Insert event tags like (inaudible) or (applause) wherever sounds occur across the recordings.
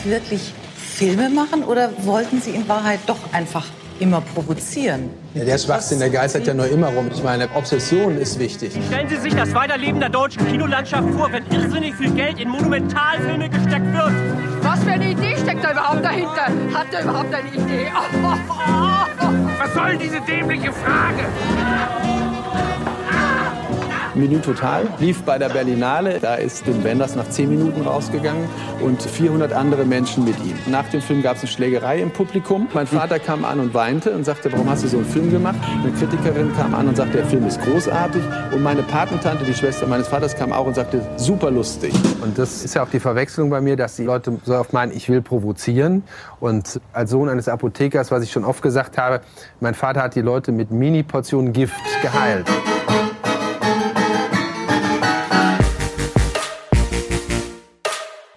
eigentlich wirklich Filme machen oder wollten Sie in Wahrheit doch einfach immer provozieren. Ja, der Schwachsinn, der geistert ja nur immer rum. Ich meine, Obsession ist wichtig. Stellen Sie sich das Weiterleben der deutschen Kinolandschaft vor, wenn irrsinnig viel Geld in Monumentalfilme gesteckt wird. Was für eine Idee steckt da überhaupt dahinter? Hat er überhaupt eine Idee? (laughs) Was soll diese dämliche Frage? Menü Total lief bei der Berlinale. Da ist Wim Wenders nach zehn Minuten rausgegangen und 400 andere Menschen mit ihm. Nach dem Film gab es eine Schlägerei im Publikum. Mein Vater kam an und weinte und sagte, warum hast du so einen Film gemacht? Eine Kritikerin kam an und sagte, der Film ist großartig. Und meine Patentante, die Schwester meines Vaters, kam auch und sagte, super lustig. Und das ist ja auch die Verwechslung bei mir, dass die Leute so oft meinen, ich will provozieren. Und als Sohn eines Apothekers, was ich schon oft gesagt habe, mein Vater hat die Leute mit Mini-Portionen Gift geheilt.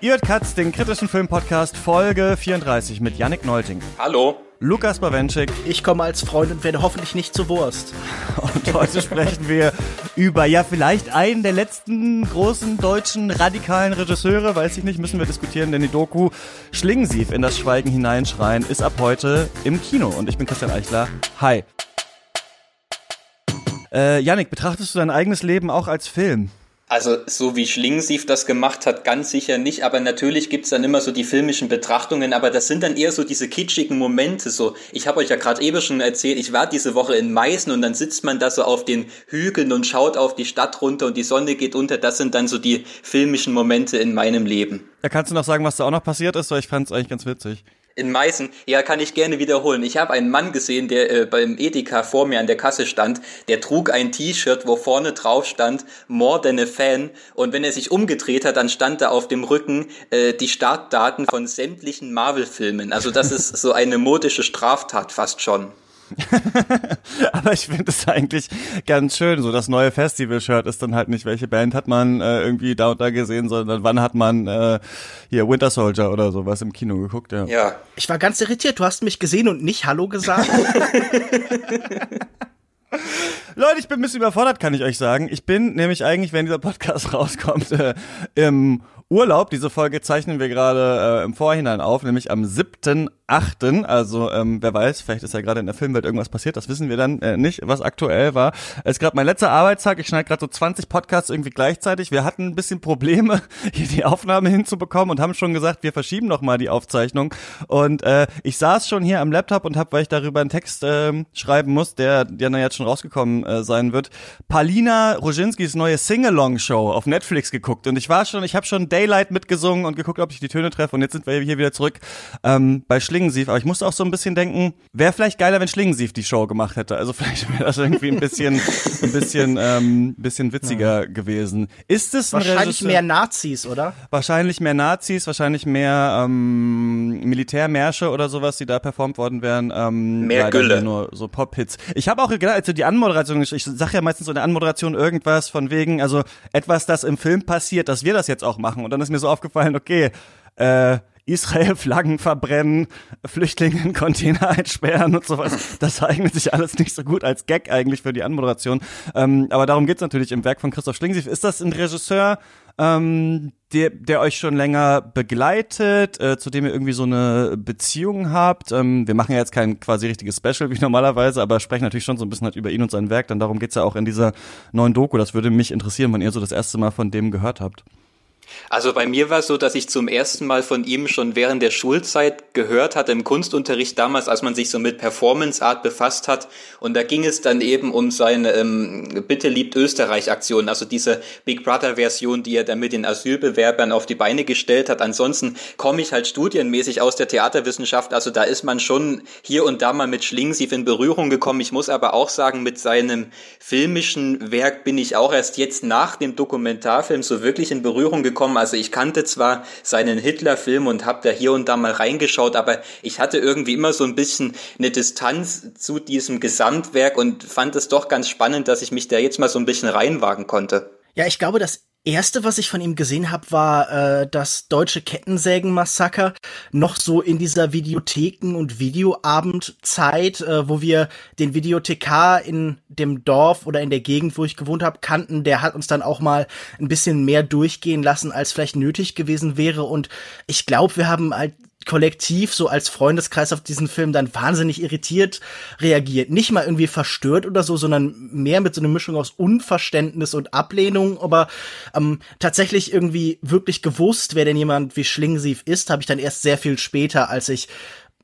Ihr hört Katz, den kritischen Filmpodcast Folge 34 mit Yannick Neulting. Hallo. Lukas Bawenschik. Ich komme als Freund und werde hoffentlich nicht zur Wurst. Und heute sprechen wir über, ja, vielleicht einen der letzten großen deutschen radikalen Regisseure, weiß ich nicht, müssen wir diskutieren, denn die Doku Schlingensief in das Schweigen hineinschreien ist ab heute im Kino. Und ich bin Christian Eichler. Hi. Äh, Yannick, betrachtest du dein eigenes Leben auch als Film? Also so wie Schlingensief das gemacht hat, ganz sicher nicht. Aber natürlich gibt's dann immer so die filmischen Betrachtungen. Aber das sind dann eher so diese kitschigen Momente. So, ich habe euch ja gerade eben schon erzählt, ich war diese Woche in Meißen und dann sitzt man da so auf den Hügeln und schaut auf die Stadt runter und die Sonne geht unter. Das sind dann so die filmischen Momente in meinem Leben. Da kannst du noch sagen, was da auch noch passiert ist, weil ich fand's eigentlich ganz witzig. In Meißen, ja, kann ich gerne wiederholen. Ich habe einen Mann gesehen, der äh, beim Edeka vor mir an der Kasse stand. Der trug ein T-Shirt, wo vorne drauf stand More than a Fan. Und wenn er sich umgedreht hat, dann stand da auf dem Rücken äh, die Startdaten von sämtlichen Marvel-Filmen. Also das ist so eine modische Straftat fast schon. (laughs) Aber ich finde es eigentlich ganz schön. So das neue Festival-Shirt ist dann halt nicht, welche Band hat man äh, irgendwie da und da gesehen, sondern wann hat man äh, hier Winter Soldier oder sowas im Kino geguckt, ja. Ja. Ich war ganz irritiert. Du hast mich gesehen und nicht Hallo gesagt. (laughs) Leute, ich bin ein bisschen überfordert, kann ich euch sagen. Ich bin nämlich eigentlich, wenn dieser Podcast (laughs) rauskommt, äh, im Urlaub. Diese Folge zeichnen wir gerade äh, im Vorhinein auf, nämlich am 7.8. Also ähm, wer weiß, vielleicht ist ja gerade in der Filmwelt irgendwas passiert, das wissen wir dann äh, nicht, was aktuell war. Es ist gerade mein letzter Arbeitstag, ich schneide gerade so 20 Podcasts irgendwie gleichzeitig. Wir hatten ein bisschen Probleme, (laughs) hier die Aufnahme hinzubekommen und haben schon gesagt, wir verschieben noch mal die Aufzeichnung. Und äh, ich saß schon hier am Laptop und habe, weil ich darüber einen Text äh, schreiben muss, der ja jetzt schon rausgekommen äh, sein wird, Palina Roginskis neue Sing-Along-Show auf Netflix geguckt. Und ich war schon, ich habe schon Daylight mitgesungen und geguckt, ob ich die Töne treffe. Und jetzt sind wir hier wieder zurück ähm, bei Schlingensief. Aber ich musste auch so ein bisschen denken, wäre vielleicht geiler, wenn Schlingensief die Show gemacht hätte. Also (laughs) vielleicht wäre das irgendwie ein bisschen, ein bisschen, ähm, bisschen witziger ja. gewesen. Ist es wahrscheinlich mehr Nazis, oder? Wahrscheinlich mehr Nazis, wahrscheinlich mehr ähm, Militärmärsche oder sowas, die da performt worden wären. Ähm, mehr Gülle. Nur so Pop-Hits. Ich habe auch gedacht, also die Anmoderation, ich, sage ja meistens so in der Anmoderation irgendwas von wegen, also etwas, das im Film passiert, dass wir das jetzt auch machen. Und dann ist mir so aufgefallen, okay, äh, Israel-Flaggen verbrennen, Flüchtlinge in Container einsperren und sowas. Das eignet sich alles nicht so gut als Gag eigentlich für die Anmoderation. Ähm, aber darum geht's natürlich im Werk von Christoph Schlingensief. Ist das ein Regisseur, ähm, der, der euch schon länger begleitet, äh, zu dem ihr irgendwie so eine Beziehung habt? Ähm, wir machen ja jetzt kein quasi richtiges Special wie normalerweise, aber sprechen natürlich schon so ein bisschen halt über ihn und sein Werk. Dann darum geht's ja auch in dieser neuen Doku. Das würde mich interessieren, wenn ihr so das erste Mal von dem gehört habt. Also bei mir war es so, dass ich zum ersten Mal von ihm schon während der Schulzeit gehört hatte, im Kunstunterricht damals, als man sich so mit Performance Art befasst hat. Und da ging es dann eben um seine ähm, Bitte liebt Österreich-Aktion, also diese Big Brother-Version, die er dann mit den Asylbewerbern auf die Beine gestellt hat. Ansonsten komme ich halt studienmäßig aus der Theaterwissenschaft, also da ist man schon hier und da mal mit Schlingensief in Berührung gekommen. Ich muss aber auch sagen, mit seinem filmischen Werk bin ich auch erst jetzt nach dem Dokumentarfilm so wirklich in Berührung gekommen gekommen. Also ich kannte zwar seinen Hitler-Film und habe da hier und da mal reingeschaut, aber ich hatte irgendwie immer so ein bisschen eine Distanz zu diesem Gesamtwerk und fand es doch ganz spannend, dass ich mich da jetzt mal so ein bisschen reinwagen konnte. Ja, ich glaube, das erste, was ich von ihm gesehen habe, war äh, das deutsche Kettensägen-Massaker. Noch so in dieser Videotheken- und Videoabendzeit, äh, wo wir den Videothekar in dem Dorf oder in der Gegend, wo ich gewohnt habe, kannten. Der hat uns dann auch mal ein bisschen mehr durchgehen lassen, als vielleicht nötig gewesen wäre. Und ich glaube, wir haben halt kollektiv so als Freundeskreis auf diesen Film dann wahnsinnig irritiert reagiert. Nicht mal irgendwie verstört oder so, sondern mehr mit so einer Mischung aus Unverständnis und Ablehnung. Aber ähm, tatsächlich irgendwie wirklich gewusst, wer denn jemand wie Schlingensief ist, habe ich dann erst sehr viel später, als ich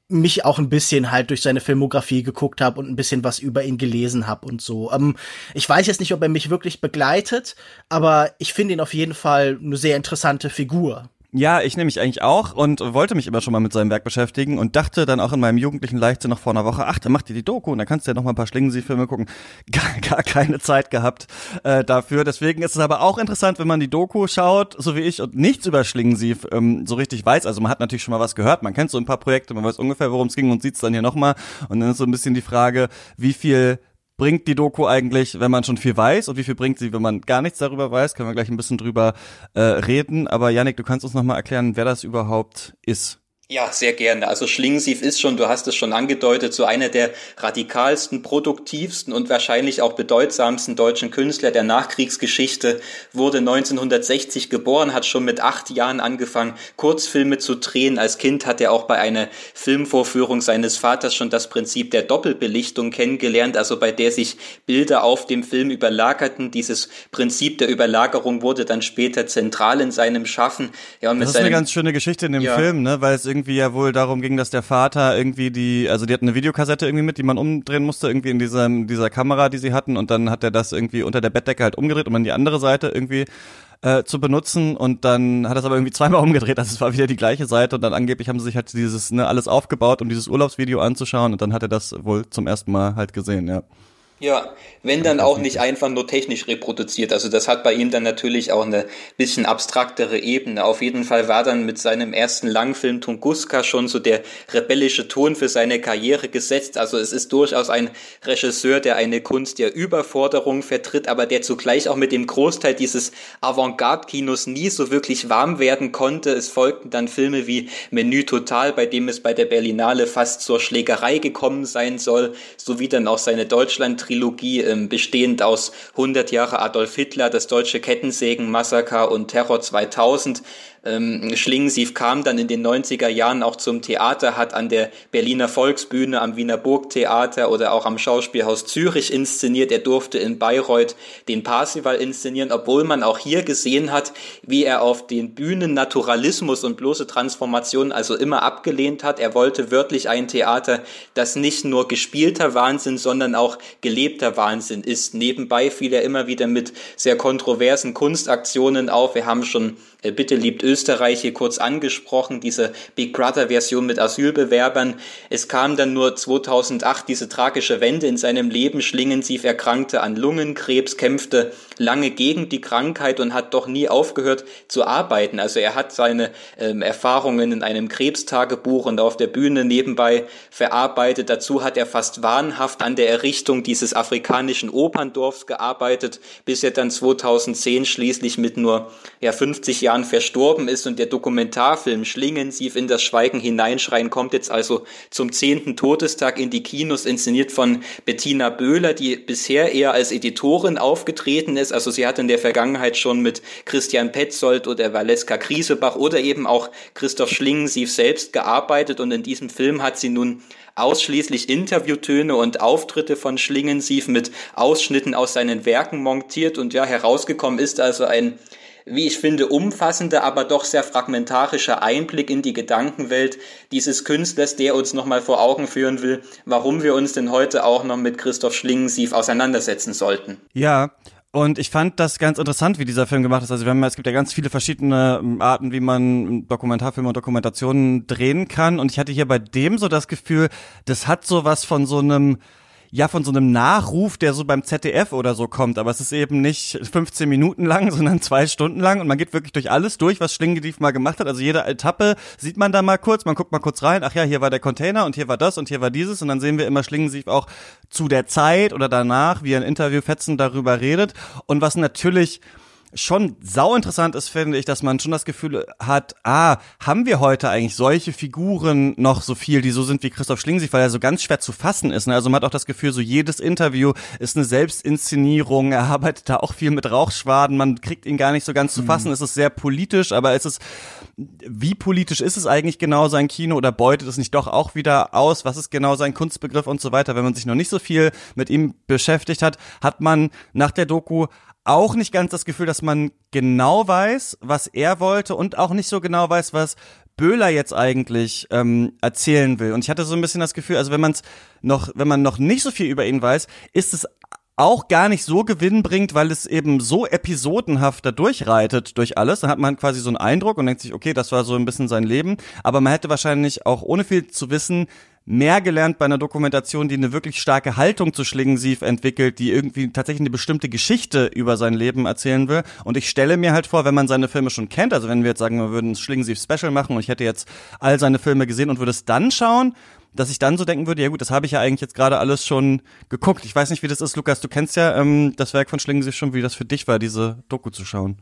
mich auch ein bisschen halt durch seine Filmografie geguckt habe und ein bisschen was über ihn gelesen habe und so. Ähm, ich weiß jetzt nicht, ob er mich wirklich begleitet, aber ich finde ihn auf jeden Fall eine sehr interessante Figur. Ja, ich nehme mich eigentlich auch und wollte mich immer schon mal mit seinem Werk beschäftigen und dachte dann auch in meinem jugendlichen Leichtsinn noch vor einer Woche, ach, dann macht ihr die Doku und dann kannst du ja noch mal ein paar Schlingensief-Filme gucken. (laughs) Gar, gar keine Zeit gehabt äh, dafür. Deswegen ist es aber auch interessant, wenn man die Doku schaut, so wie ich, und nichts über Schlingensief ähm, so richtig weiß. Also man hat natürlich schon mal was gehört, man kennt so ein paar Projekte, man weiß ungefähr, worum es ging und sieht es dann hier noch mal. Und dann ist so ein bisschen die Frage, wie viel bringt die Doku eigentlich, wenn man schon viel weiß und wie viel bringt sie, wenn man gar nichts darüber weiß? Können wir gleich ein bisschen drüber äh, reden. Aber Yannick, du kannst uns noch mal erklären, wer das überhaupt ist. Ja, sehr gerne. Also Schlingensief ist schon, du hast es schon angedeutet, so einer der radikalsten, produktivsten und wahrscheinlich auch bedeutsamsten deutschen Künstler der Nachkriegsgeschichte, wurde 1960 geboren, hat schon mit acht Jahren angefangen, Kurzfilme zu drehen. Als Kind hat er auch bei einer Filmvorführung seines Vaters schon das Prinzip der Doppelbelichtung kennengelernt, also bei der sich Bilder auf dem Film überlagerten. Dieses Prinzip der Überlagerung wurde dann später zentral in seinem Schaffen. Ja, und das ist eine ganz schöne Geschichte in dem ja, Film, ne, weil es irgendwie irgendwie ja wohl darum ging, dass der Vater irgendwie die, also die hatten eine Videokassette irgendwie mit, die man umdrehen musste, irgendwie in dieser, dieser Kamera, die sie hatten, und dann hat er das irgendwie unter der Bettdecke halt umgedreht, um an die andere Seite irgendwie äh, zu benutzen. Und dann hat er es aber irgendwie zweimal (laughs) umgedreht, also es war wieder die gleiche Seite. Und dann angeblich haben sie sich halt dieses, ne, alles aufgebaut, um dieses Urlaubsvideo anzuschauen. Und dann hat er das wohl zum ersten Mal halt gesehen, ja. Ja, wenn dann auch nicht einfach nur technisch reproduziert. Also das hat bei ihm dann natürlich auch eine bisschen abstraktere Ebene. Auf jeden Fall war dann mit seinem ersten Langfilm Tunguska schon so der rebellische Ton für seine Karriere gesetzt. Also es ist durchaus ein Regisseur, der eine Kunst der Überforderung vertritt, aber der zugleich auch mit dem Großteil dieses Avantgarde-Kinos nie so wirklich warm werden konnte. Es folgten dann Filme wie Menü Total, bei dem es bei der Berlinale fast zur Schlägerei gekommen sein soll, sowie dann auch seine Deutschland Trilogie, ähm, bestehend aus 100 Jahre Adolf Hitler, das deutsche Kettensägen-Massaker und Terror 2000, ähm, Schlingensief kam dann in den 90er Jahren auch zum Theater, hat an der Berliner Volksbühne, am Wiener Burgtheater oder auch am Schauspielhaus Zürich inszeniert. Er durfte in Bayreuth den Parsival inszenieren, obwohl man auch hier gesehen hat, wie er auf den Bühnen Naturalismus und bloße Transformation also immer abgelehnt hat. Er wollte wörtlich ein Theater, das nicht nur gespielter Wahnsinn, sondern auch gelebter Wahnsinn ist. Nebenbei fiel er immer wieder mit sehr kontroversen Kunstaktionen auf. Wir haben schon Bitte liebt Österreich hier kurz angesprochen, diese Big Brother Version mit Asylbewerbern. Es kam dann nur 2008 diese tragische Wende in seinem Leben. Schlingensief erkrankte an Lungenkrebs, kämpfte lange gegen die Krankheit und hat doch nie aufgehört zu arbeiten. Also er hat seine ähm, Erfahrungen in einem Krebstagebuch und auf der Bühne nebenbei verarbeitet. Dazu hat er fast wahnhaft an der Errichtung dieses afrikanischen Operndorfs gearbeitet, bis er dann 2010 schließlich mit nur ja, 50 Jahren verstorben ist und der Dokumentarfilm Schlingensief in das Schweigen hineinschreien kommt jetzt also zum zehnten Todestag in die Kinos, inszeniert von Bettina Böhler, die bisher eher als Editorin aufgetreten ist. Also sie hat in der Vergangenheit schon mit Christian Petzold oder Valeska Kriesebach oder eben auch Christoph Schlingensief selbst gearbeitet und in diesem Film hat sie nun ausschließlich Interviewtöne und Auftritte von Schlingensief mit Ausschnitten aus seinen Werken montiert und ja, herausgekommen ist also ein wie ich finde, umfassender, aber doch sehr fragmentarischer Einblick in die Gedankenwelt dieses Künstlers, der uns nochmal vor Augen führen will, warum wir uns denn heute auch noch mit Christoph Schlingensief auseinandersetzen sollten. Ja, und ich fand das ganz interessant, wie dieser Film gemacht ist. Also wir haben, es gibt ja ganz viele verschiedene ähm, Arten, wie man Dokumentarfilme und Dokumentationen drehen kann. Und ich hatte hier bei dem so das Gefühl, das hat so was von so einem ja von so einem Nachruf, der so beim ZDF oder so kommt, aber es ist eben nicht 15 Minuten lang, (laughs) sondern zwei Stunden lang und man geht wirklich durch alles durch, was Schlingendief mal gemacht hat. Also jede Etappe sieht man da mal kurz, man guckt mal kurz rein, ach ja, hier war der Container und hier war das und hier war dieses und dann sehen wir immer Schlingensief auch zu der Zeit oder danach, wie er in Interviewfetzen darüber redet und was natürlich schon sau interessant ist, finde ich, dass man schon das Gefühl hat, ah, haben wir heute eigentlich solche Figuren noch so viel, die so sind wie Christoph Schlingensief, weil er so ganz schwer zu fassen ist. Ne? Also man hat auch das Gefühl, so jedes Interview ist eine Selbstinszenierung. Er arbeitet da auch viel mit Rauchschwaden. Man kriegt ihn gar nicht so ganz zu fassen. Mhm. Es ist sehr politisch, aber es ist, wie politisch ist es eigentlich genau sein Kino oder beutet es nicht doch auch wieder aus? Was ist genau sein Kunstbegriff und so weiter? Wenn man sich noch nicht so viel mit ihm beschäftigt hat, hat man nach der Doku auch nicht ganz das Gefühl, dass man genau weiß, was er wollte und auch nicht so genau weiß, was Böhler jetzt eigentlich ähm, erzählen will. Und ich hatte so ein bisschen das Gefühl, also wenn man es noch, wenn man noch nicht so viel über ihn weiß, ist es auch gar nicht so gewinnbringend, weil es eben so episodenhaft da durchreitet durch alles. Dann hat man quasi so einen Eindruck und denkt sich, okay, das war so ein bisschen sein Leben. Aber man hätte wahrscheinlich auch ohne viel zu wissen mehr gelernt bei einer Dokumentation, die eine wirklich starke Haltung zu Schlingensief entwickelt, die irgendwie tatsächlich eine bestimmte Geschichte über sein Leben erzählen will. Und ich stelle mir halt vor, wenn man seine Filme schon kennt, also wenn wir jetzt sagen, wir würden ein Schlingensief-Special machen und ich hätte jetzt all seine Filme gesehen und würde es dann schauen, dass ich dann so denken würde, ja gut, das habe ich ja eigentlich jetzt gerade alles schon geguckt. Ich weiß nicht, wie das ist, Lukas, du kennst ja ähm, das Werk von Schlingensief schon, wie das für dich war, diese Doku zu schauen.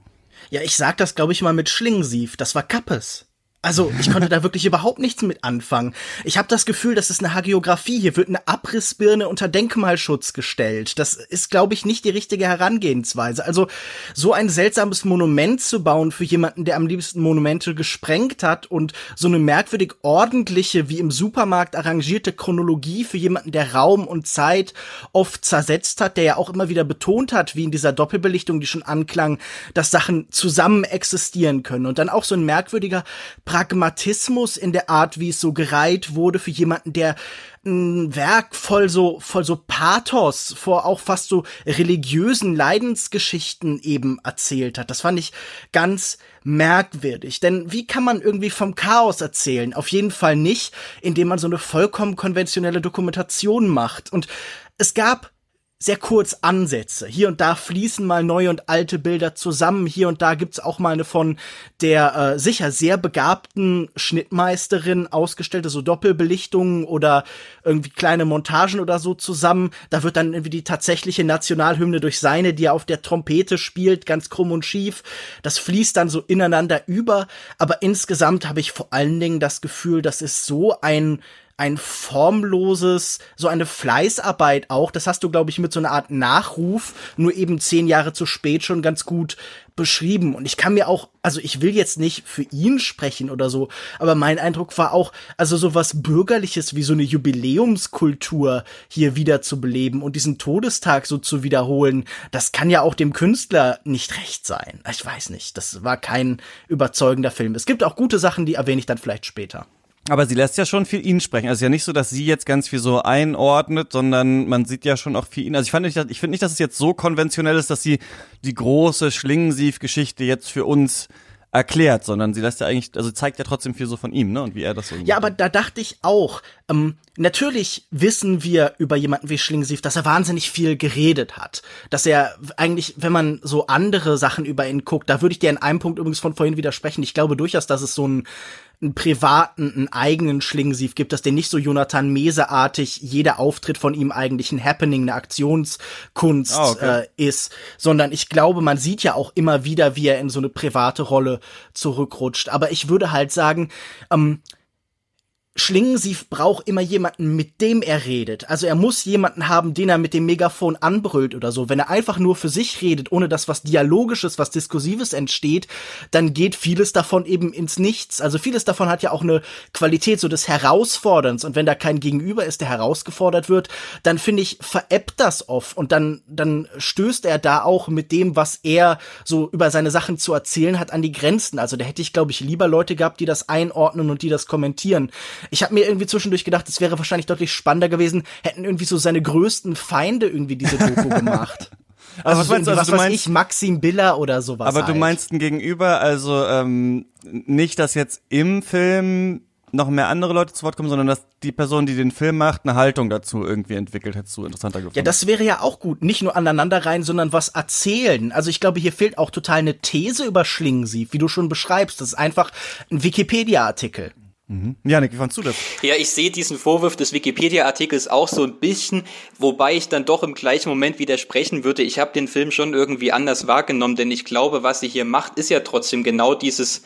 Ja, ich sag das, glaube ich, mal mit Schlingensief. Das war Kappes. Also, ich konnte da wirklich überhaupt nichts mit anfangen. Ich habe das Gefühl, das ist eine Hagiografie. Hier wird eine Abrissbirne unter Denkmalschutz gestellt. Das ist, glaube ich, nicht die richtige Herangehensweise. Also, so ein seltsames Monument zu bauen für jemanden, der am liebsten Monumente gesprengt hat und so eine merkwürdig ordentliche, wie im Supermarkt arrangierte Chronologie für jemanden, der Raum und Zeit oft zersetzt hat, der ja auch immer wieder betont hat, wie in dieser Doppelbelichtung, die schon anklang, dass Sachen zusammen existieren können. Und dann auch so ein merkwürdiger Pragmatismus in der Art, wie es so gereiht wurde für jemanden, der ein Werk voll so, voll so Pathos vor auch fast so religiösen Leidensgeschichten eben erzählt hat. Das fand ich ganz merkwürdig. Denn wie kann man irgendwie vom Chaos erzählen? Auf jeden Fall nicht, indem man so eine vollkommen konventionelle Dokumentation macht. Und es gab sehr kurz Ansätze. Hier und da fließen mal neue und alte Bilder zusammen. Hier und da gibt's auch mal eine von der äh, sicher sehr begabten Schnittmeisterin ausgestellte so Doppelbelichtungen oder irgendwie kleine Montagen oder so zusammen. Da wird dann irgendwie die tatsächliche Nationalhymne durch seine, die er auf der Trompete spielt, ganz krumm und schief. Das fließt dann so ineinander über. Aber insgesamt habe ich vor allen Dingen das Gefühl, das ist so ein ein formloses, so eine Fleißarbeit auch. Das hast du, glaube ich, mit so einer Art Nachruf, nur eben zehn Jahre zu spät schon ganz gut beschrieben. Und ich kann mir auch, also ich will jetzt nicht für ihn sprechen oder so, aber mein Eindruck war auch, also so was Bürgerliches wie so eine Jubiläumskultur hier wieder zu beleben und diesen Todestag so zu wiederholen, das kann ja auch dem Künstler nicht recht sein. Ich weiß nicht, das war kein überzeugender Film. Es gibt auch gute Sachen, die erwähne ich dann vielleicht später. Aber sie lässt ja schon viel ihn sprechen. Also es ist ja nicht so, dass sie jetzt ganz viel so einordnet, sondern man sieht ja schon auch viel ihn. Also ich fand nicht, ich finde nicht, dass es jetzt so konventionell ist, dass sie die große Schlingensief-Geschichte jetzt für uns erklärt, sondern sie lässt ja eigentlich, also zeigt ja trotzdem viel so von ihm, ne? Und wie er das so. Ja, aber da dachte ich auch, ähm, natürlich wissen wir über jemanden wie Schlingensief, dass er wahnsinnig viel geredet hat. Dass er eigentlich, wenn man so andere Sachen über ihn guckt, da würde ich dir in einem Punkt übrigens von vorhin widersprechen. Ich glaube durchaus, dass es so ein einen privaten, einen eigenen Schlingensief gibt, dass der nicht so Jonathan Mese-artig jeder Auftritt von ihm eigentlich ein Happening, eine Aktionskunst oh, okay. äh, ist, sondern ich glaube, man sieht ja auch immer wieder, wie er in so eine private Rolle zurückrutscht. Aber ich würde halt sagen, ähm, Schlingensief braucht immer jemanden, mit dem er redet. Also er muss jemanden haben, den er mit dem Megafon anbrüllt oder so. Wenn er einfach nur für sich redet, ohne dass was Dialogisches, was Diskursives entsteht, dann geht vieles davon eben ins Nichts. Also vieles davon hat ja auch eine Qualität so des Herausforderns. Und wenn da kein Gegenüber ist, der herausgefordert wird, dann finde ich, veräppt das oft. Und dann, dann stößt er da auch mit dem, was er so über seine Sachen zu erzählen hat, an die Grenzen. Also da hätte ich, glaube ich, lieber Leute gehabt, die das einordnen und die das kommentieren. Ich habe mir irgendwie zwischendurch gedacht, es wäre wahrscheinlich deutlich spannender gewesen, hätten irgendwie so seine größten Feinde irgendwie diese Doku gemacht. (laughs) Also, was, meinst, also was weiß meinst, ich, Maxim Biller oder sowas. Aber halt. du meinst ein Gegenüber, also ähm, nicht, dass jetzt im Film noch mehr andere Leute zu Wort kommen, sondern dass die Person, die den Film macht, eine Haltung dazu irgendwie entwickelt, hättest du interessanter gefunden. Ja, das wäre ja auch gut. Nicht nur aneinander rein, sondern was erzählen. Also ich glaube, hier fehlt auch total eine These über Schlingensief, wie du schon beschreibst. Das ist einfach ein Wikipedia-Artikel. Mhm. Janik, wie fandst du das? Ja, ich sehe diesen Vorwurf des Wikipedia-Artikels auch so ein bisschen, wobei ich dann doch im gleichen Moment widersprechen würde. Ich habe den Film schon irgendwie anders wahrgenommen, denn ich glaube, was sie hier macht, ist ja trotzdem genau dieses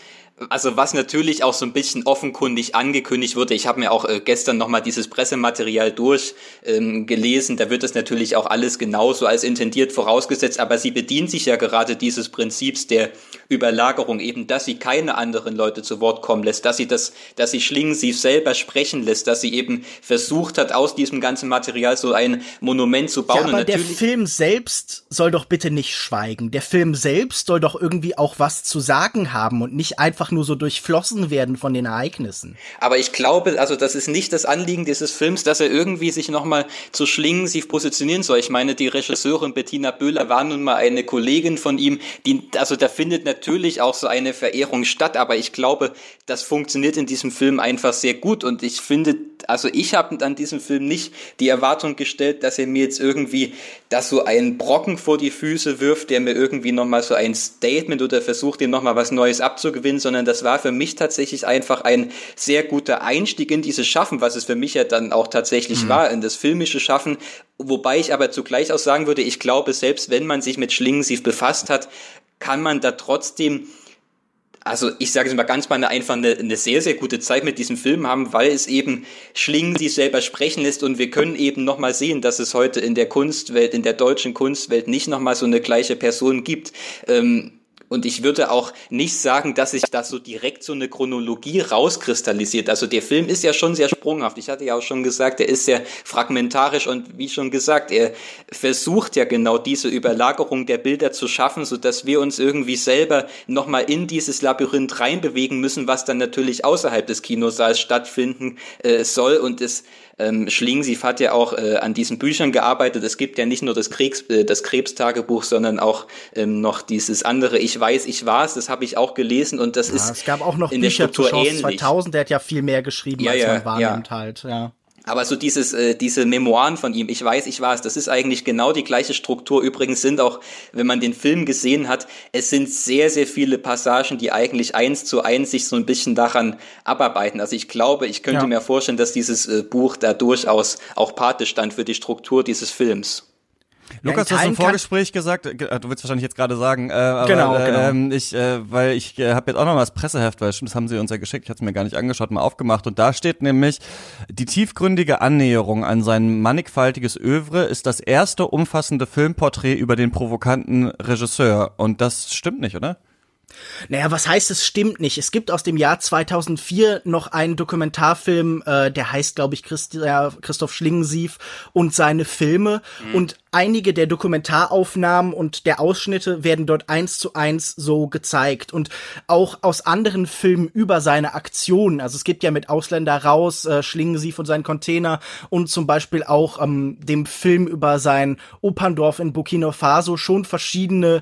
also was natürlich auch so ein bisschen offenkundig angekündigt wurde, ich habe mir auch äh, gestern nochmal dieses Pressematerial durchgelesen, ähm, da wird das natürlich auch alles genauso als intendiert vorausgesetzt, aber sie bedient sich ja gerade dieses Prinzips der Überlagerung, eben, dass sie keine anderen Leute zu Wort kommen lässt, dass sie das, dass sie Schlingensief selber sprechen lässt, dass sie eben versucht hat, aus diesem ganzen Material so ein Monument zu bauen. Ja, aber der Film selbst soll doch bitte nicht schweigen. Der Film selbst soll doch irgendwie auch was zu sagen haben und nicht einfach nur so durchflossen werden von den Ereignissen. Aber ich glaube, also das ist nicht das Anliegen dieses Films, dass er irgendwie sich nochmal zu Schlingensief positionieren soll. Ich meine, die Regisseurin Bettina Böhler war nun mal eine Kollegin von ihm, die, also da findet natürlich auch so eine Verehrung statt, aber ich glaube, das funktioniert in diesem Film einfach sehr gut und ich finde, also ich habe an diesem Film nicht die Erwartung gestellt, dass er mir jetzt irgendwie das so einen Brocken vor die Füße wirft, der mir irgendwie nochmal so ein Statement oder versucht, ihm nochmal was Neues abzugewinnen, sondern das war für mich tatsächlich einfach ein sehr guter Einstieg in dieses Schaffen, was es für mich ja dann auch tatsächlich mhm. war, in das filmische Schaffen. Wobei ich aber zugleich auch sagen würde, ich glaube, selbst wenn man sich mit Schlingensief befasst hat, kann man da trotzdem also ich sage es mal ganz mal einfach eine, eine sehr, sehr gute Zeit mit diesem Film haben, weil es eben Schlingen sich selber sprechen lässt und wir können eben nochmal sehen, dass es heute in der Kunstwelt, in der deutschen Kunstwelt nicht nochmal so eine gleiche Person gibt. Ähm, und ich würde auch nicht sagen, dass sich da so direkt so eine Chronologie rauskristallisiert. Also der Film ist ja schon sehr sprunghaft. Ich hatte ja auch schon gesagt, er ist sehr fragmentarisch und wie schon gesagt, er versucht ja genau diese Überlagerung der Bilder zu schaffen, so dass wir uns irgendwie selber nochmal in dieses Labyrinth reinbewegen müssen, was dann natürlich außerhalb des Kinosaals stattfinden äh, soll. Und es ähm, Schlingensief hat ja auch äh, an diesen Büchern gearbeitet. Es gibt ja nicht nur das, Kriegs, äh, das Krebstagebuch, sondern auch ähm, noch dieses andere Ich weiß, ich war's. Das habe ich auch gelesen und das ja, ist es gab auch noch in Bücher der Struktur ähnlich. 2000. Der hat ja viel mehr geschrieben, ja, als man wahrnimmt ja. halt. Ja. Aber so dieses, äh, diese Memoiren von ihm, ich weiß, ich weiß, das ist eigentlich genau die gleiche Struktur. Übrigens sind auch, wenn man den Film gesehen hat, es sind sehr, sehr viele Passagen, die eigentlich eins zu eins sich so ein bisschen daran abarbeiten. Also ich glaube, ich könnte ja. mir vorstellen, dass dieses äh, Buch da durchaus auch Pate stand für die Struktur dieses Films. Lukas, du hast im Vorgespräch gesagt, äh, du willst wahrscheinlich jetzt gerade sagen, äh, aber, genau, genau. Ähm, ich, äh, weil ich äh, habe jetzt auch noch mal das Presseheft, weil stimmt, das haben sie uns ja geschickt, ich hatte es mir gar nicht angeschaut, mal aufgemacht und da steht nämlich, die tiefgründige Annäherung an sein mannigfaltiges Övre ist das erste umfassende Filmporträt über den provokanten Regisseur und das stimmt nicht, oder? Naja, was heißt, es stimmt nicht? Es gibt aus dem Jahr 2004 noch einen Dokumentarfilm, äh, der heißt, glaube ich, Christ äh, Christoph Schlingensief und seine Filme. Mhm. Und einige der Dokumentaraufnahmen und der Ausschnitte werden dort eins zu eins so gezeigt. Und auch aus anderen Filmen über seine Aktionen. Also es gibt ja mit Ausländer raus, äh, Schlingensief und seinen Container und zum Beispiel auch ähm, dem Film über sein Operndorf in Burkina Faso schon verschiedene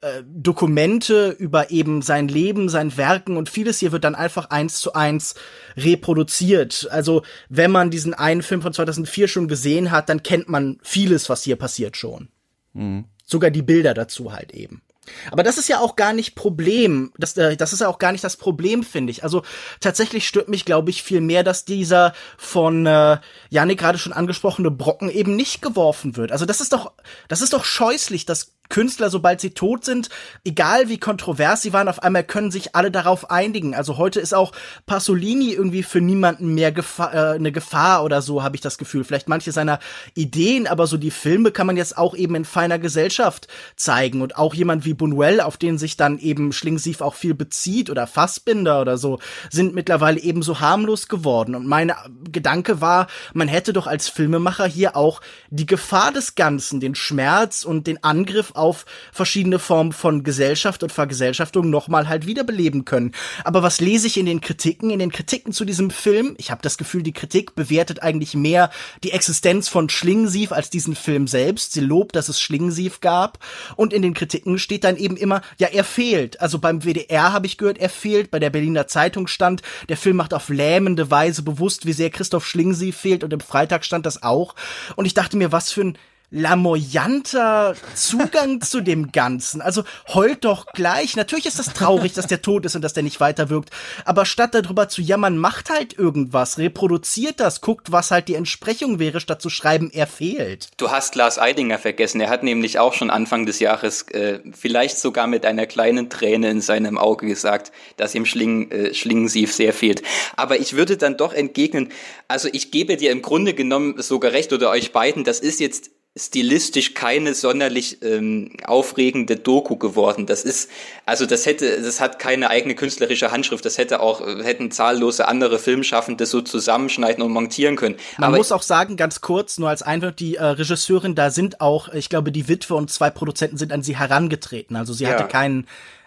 äh, Dokumente über eben sein Leben, sein Werken und vieles hier wird dann einfach eins zu eins reproduziert. Also wenn man diesen einen Film von 2004 schon gesehen hat, dann kennt man vieles, was hier passiert schon. Mhm. Sogar die Bilder dazu halt eben. Aber das ist ja auch gar nicht Problem. Das, äh, das ist ja auch gar nicht das Problem, finde ich. Also tatsächlich stört mich, glaube ich, viel mehr, dass dieser von äh, Janik gerade schon angesprochene Brocken eben nicht geworfen wird. Also das ist doch, das ist doch scheußlich, dass Künstler, sobald sie tot sind, egal wie kontrovers sie waren, auf einmal können sich alle darauf einigen. Also heute ist auch Pasolini irgendwie für niemanden mehr Gefahr, äh, eine Gefahr oder so, habe ich das Gefühl. Vielleicht manche seiner Ideen, aber so die Filme kann man jetzt auch eben in feiner Gesellschaft zeigen. Und auch jemand wie Buñuel, auf den sich dann eben Schlingsief auch viel bezieht oder Fassbinder oder so, sind mittlerweile eben so harmlos geworden. Und mein Gedanke war, man hätte doch als Filmemacher hier auch die Gefahr des Ganzen, den Schmerz und den Angriff auf verschiedene Formen von Gesellschaft und Vergesellschaftung nochmal halt wiederbeleben können. Aber was lese ich in den Kritiken? In den Kritiken zu diesem Film, ich habe das Gefühl, die Kritik bewertet eigentlich mehr die Existenz von Schlingensief als diesen Film selbst. Sie lobt, dass es Schlingensief gab. Und in den Kritiken steht dann eben immer, ja, er fehlt. Also beim WDR habe ich gehört, er fehlt. Bei der Berliner Zeitung stand, der Film macht auf lähmende Weise bewusst, wie sehr Christoph Schlingensief fehlt. Und im Freitag stand das auch. Und ich dachte mir, was für ein lamoyanter Zugang (laughs) zu dem Ganzen. Also heult doch gleich. Natürlich ist das traurig, dass der tot ist und dass der nicht weiterwirkt. Aber statt darüber zu jammern, macht halt irgendwas, reproduziert das, guckt, was halt die Entsprechung wäre, statt zu schreiben, er fehlt. Du hast Lars Eidinger vergessen. Er hat nämlich auch schon Anfang des Jahres, äh, vielleicht sogar mit einer kleinen Träne in seinem Auge gesagt, dass ihm Schling, äh, Schlingensief sehr fehlt. Aber ich würde dann doch entgegnen, also ich gebe dir im Grunde genommen sogar recht oder euch beiden, das ist jetzt stilistisch keine sonderlich ähm, aufregende Doku geworden. Das ist, also das hätte, das hat keine eigene künstlerische Handschrift. Das hätte auch, hätten zahllose andere Filmschaffende so zusammenschneiden und montieren können. Man Aber muss auch sagen, ganz kurz, nur als Einwand, die äh, Regisseurin, da sind auch, ich glaube, die Witwe und zwei Produzenten sind an sie herangetreten. Also sie ja. hatte keinen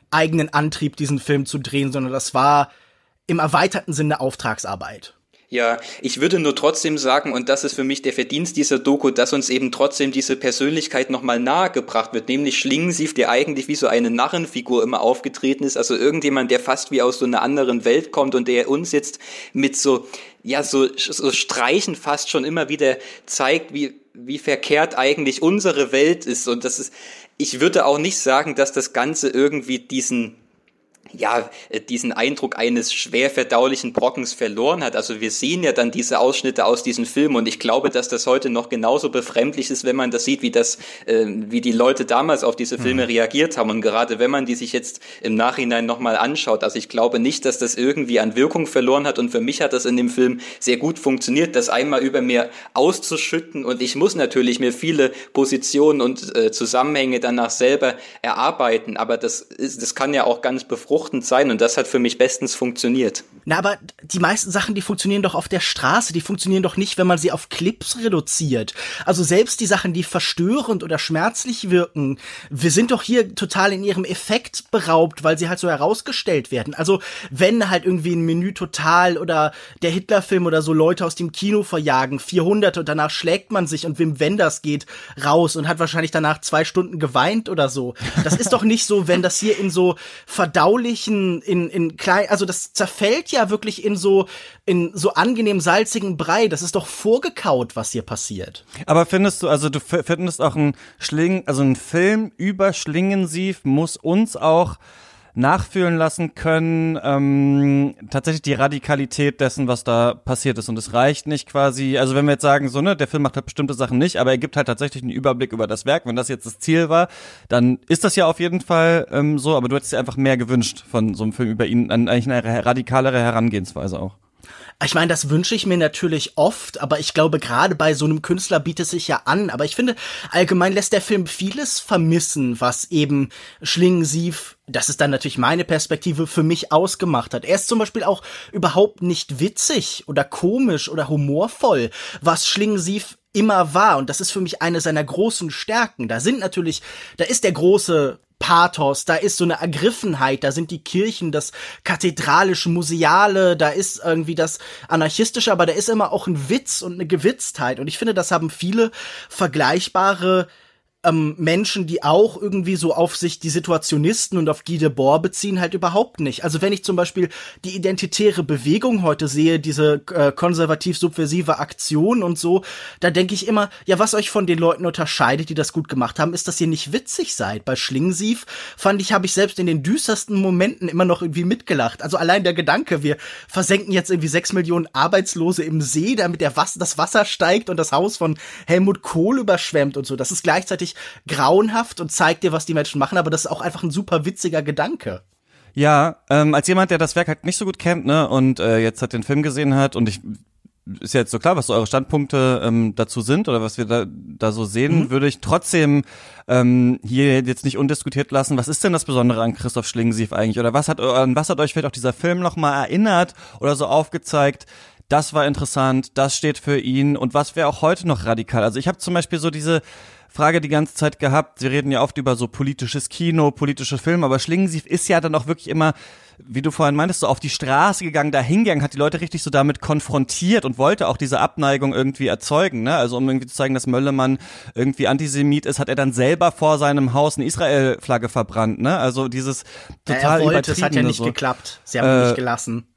eigenen Antrieb, diesen Film zu drehen, sondern das war im erweiterten Sinne Auftragsarbeit. Ja, ich würde nur trotzdem sagen, und das ist für mich der Verdienst dieser Doku, dass uns eben trotzdem diese Persönlichkeit nochmal nahegebracht wird, nämlich Schlingensief, der eigentlich wie so eine Narrenfigur immer aufgetreten ist, also irgendjemand, der fast wie aus so einer anderen Welt kommt und der uns jetzt mit so, ja, so, so Streichen fast schon immer wieder zeigt, wie, wie verkehrt eigentlich unsere Welt ist. Und das ist, ich würde auch nicht sagen, dass das Ganze irgendwie diesen, ja, äh, diesen Eindruck eines schwer verdaulichen Brockens verloren hat. Also wir sehen ja dann diese Ausschnitte aus diesem Film und ich glaube, dass das heute noch genauso befremdlich ist, wenn man das sieht, wie das, äh, wie die Leute damals auf diese Filme mhm. reagiert haben. Und gerade wenn man die sich jetzt im Nachhinein nochmal anschaut, also ich glaube nicht, dass das irgendwie an Wirkung verloren hat und für mich hat das in dem Film sehr gut funktioniert, das einmal über mir auszuschütten und ich muss natürlich mir viele Positionen und äh, Zusammenhänge danach selber erarbeiten, aber das ist, das kann ja auch ganz befruchtend befruchtend sein und das hat für mich bestens funktioniert. Na, aber die meisten Sachen, die funktionieren doch auf der Straße, die funktionieren doch nicht, wenn man sie auf Clips reduziert. Also selbst die Sachen, die verstörend oder schmerzlich wirken, wir sind doch hier total in ihrem Effekt beraubt, weil sie halt so herausgestellt werden. Also wenn halt irgendwie ein Menü total oder der Hitlerfilm oder so Leute aus dem Kino verjagen, 400 und danach schlägt man sich und Wim Wenders geht raus und hat wahrscheinlich danach zwei Stunden geweint oder so. Das ist doch nicht so, wenn das hier in so verdaulich säuerlichen, in, in klein, also das zerfällt ja wirklich in so, in so angenehm salzigen Brei. Das ist doch vorgekaut, was hier passiert. Aber findest du, also du findest auch ein Schling, also ein Film über Schlingensief muss uns auch nachfühlen lassen können, ähm, tatsächlich die Radikalität dessen, was da passiert ist. Und es reicht nicht quasi, also wenn wir jetzt sagen, so, ne, der Film macht halt bestimmte Sachen nicht, aber er gibt halt tatsächlich einen Überblick über das Werk. Wenn das jetzt das Ziel war, dann ist das ja auf jeden Fall ähm, so, aber du hättest dir einfach mehr gewünscht von so einem Film über ihn, eigentlich eine radikalere Herangehensweise auch. Ich meine, das wünsche ich mir natürlich oft, aber ich glaube, gerade bei so einem Künstler bietet es sich ja an. Aber ich finde, allgemein lässt der Film vieles vermissen, was eben Schlingensief, das ist dann natürlich meine Perspektive, für mich ausgemacht hat. Er ist zum Beispiel auch überhaupt nicht witzig oder komisch oder humorvoll, was Schlingensief immer war. Und das ist für mich eine seiner großen Stärken. Da sind natürlich, da ist der große Pathos, da ist so eine Ergriffenheit, da sind die Kirchen, das kathedralische, museale, da ist irgendwie das anarchistische, aber da ist immer auch ein Witz und eine Gewitztheit und ich finde, das haben viele vergleichbare ähm, Menschen, die auch irgendwie so auf sich die Situationisten und auf Guy Debord beziehen, halt überhaupt nicht. Also wenn ich zum Beispiel die identitäre Bewegung heute sehe, diese äh, konservativ-subversive Aktion und so, da denke ich immer, ja, was euch von den Leuten unterscheidet, die das gut gemacht haben, ist, dass ihr nicht witzig seid. Bei Schlingensief fand ich, habe ich selbst in den düstersten Momenten immer noch irgendwie mitgelacht. Also allein der Gedanke, wir versenken jetzt irgendwie sechs Millionen Arbeitslose im See, damit der Was das Wasser steigt und das Haus von Helmut Kohl überschwemmt und so. Das ist gleichzeitig wirklich grauenhaft und zeigt dir, was die Menschen machen, aber das ist auch einfach ein super witziger Gedanke. Ja, ähm, als jemand, der das Werk halt nicht so gut kennt, ne, und äh, jetzt halt den Film gesehen hat und ich ist ja jetzt so klar, was so eure Standpunkte ähm, dazu sind oder was wir da, da so sehen, mhm. würde ich trotzdem ähm, hier jetzt nicht undiskutiert lassen. Was ist denn das Besondere an Christoph Schlingensief eigentlich? Oder was hat, an was hat euch vielleicht auch dieser Film nochmal erinnert oder so aufgezeigt? Das war interessant, das steht für ihn und was wäre auch heute noch radikal? Also ich habe zum Beispiel so diese Frage die ganze Zeit gehabt. Wir reden ja oft über so politisches Kino, politische Filme, aber Schlingensief ist ja dann auch wirklich immer, wie du vorhin meintest, so auf die Straße gegangen, da hingegangen, hat die Leute richtig so damit konfrontiert und wollte auch diese Abneigung irgendwie erzeugen. Ne? Also um irgendwie zu zeigen, dass Möllemann irgendwie Antisemit ist, hat er dann selber vor seinem Haus eine Israel-Flagge verbrannt. Ne? Also dieses total ja, er wollte, Es hat ja nicht so. geklappt. Sie haben äh, ihn nicht gelassen.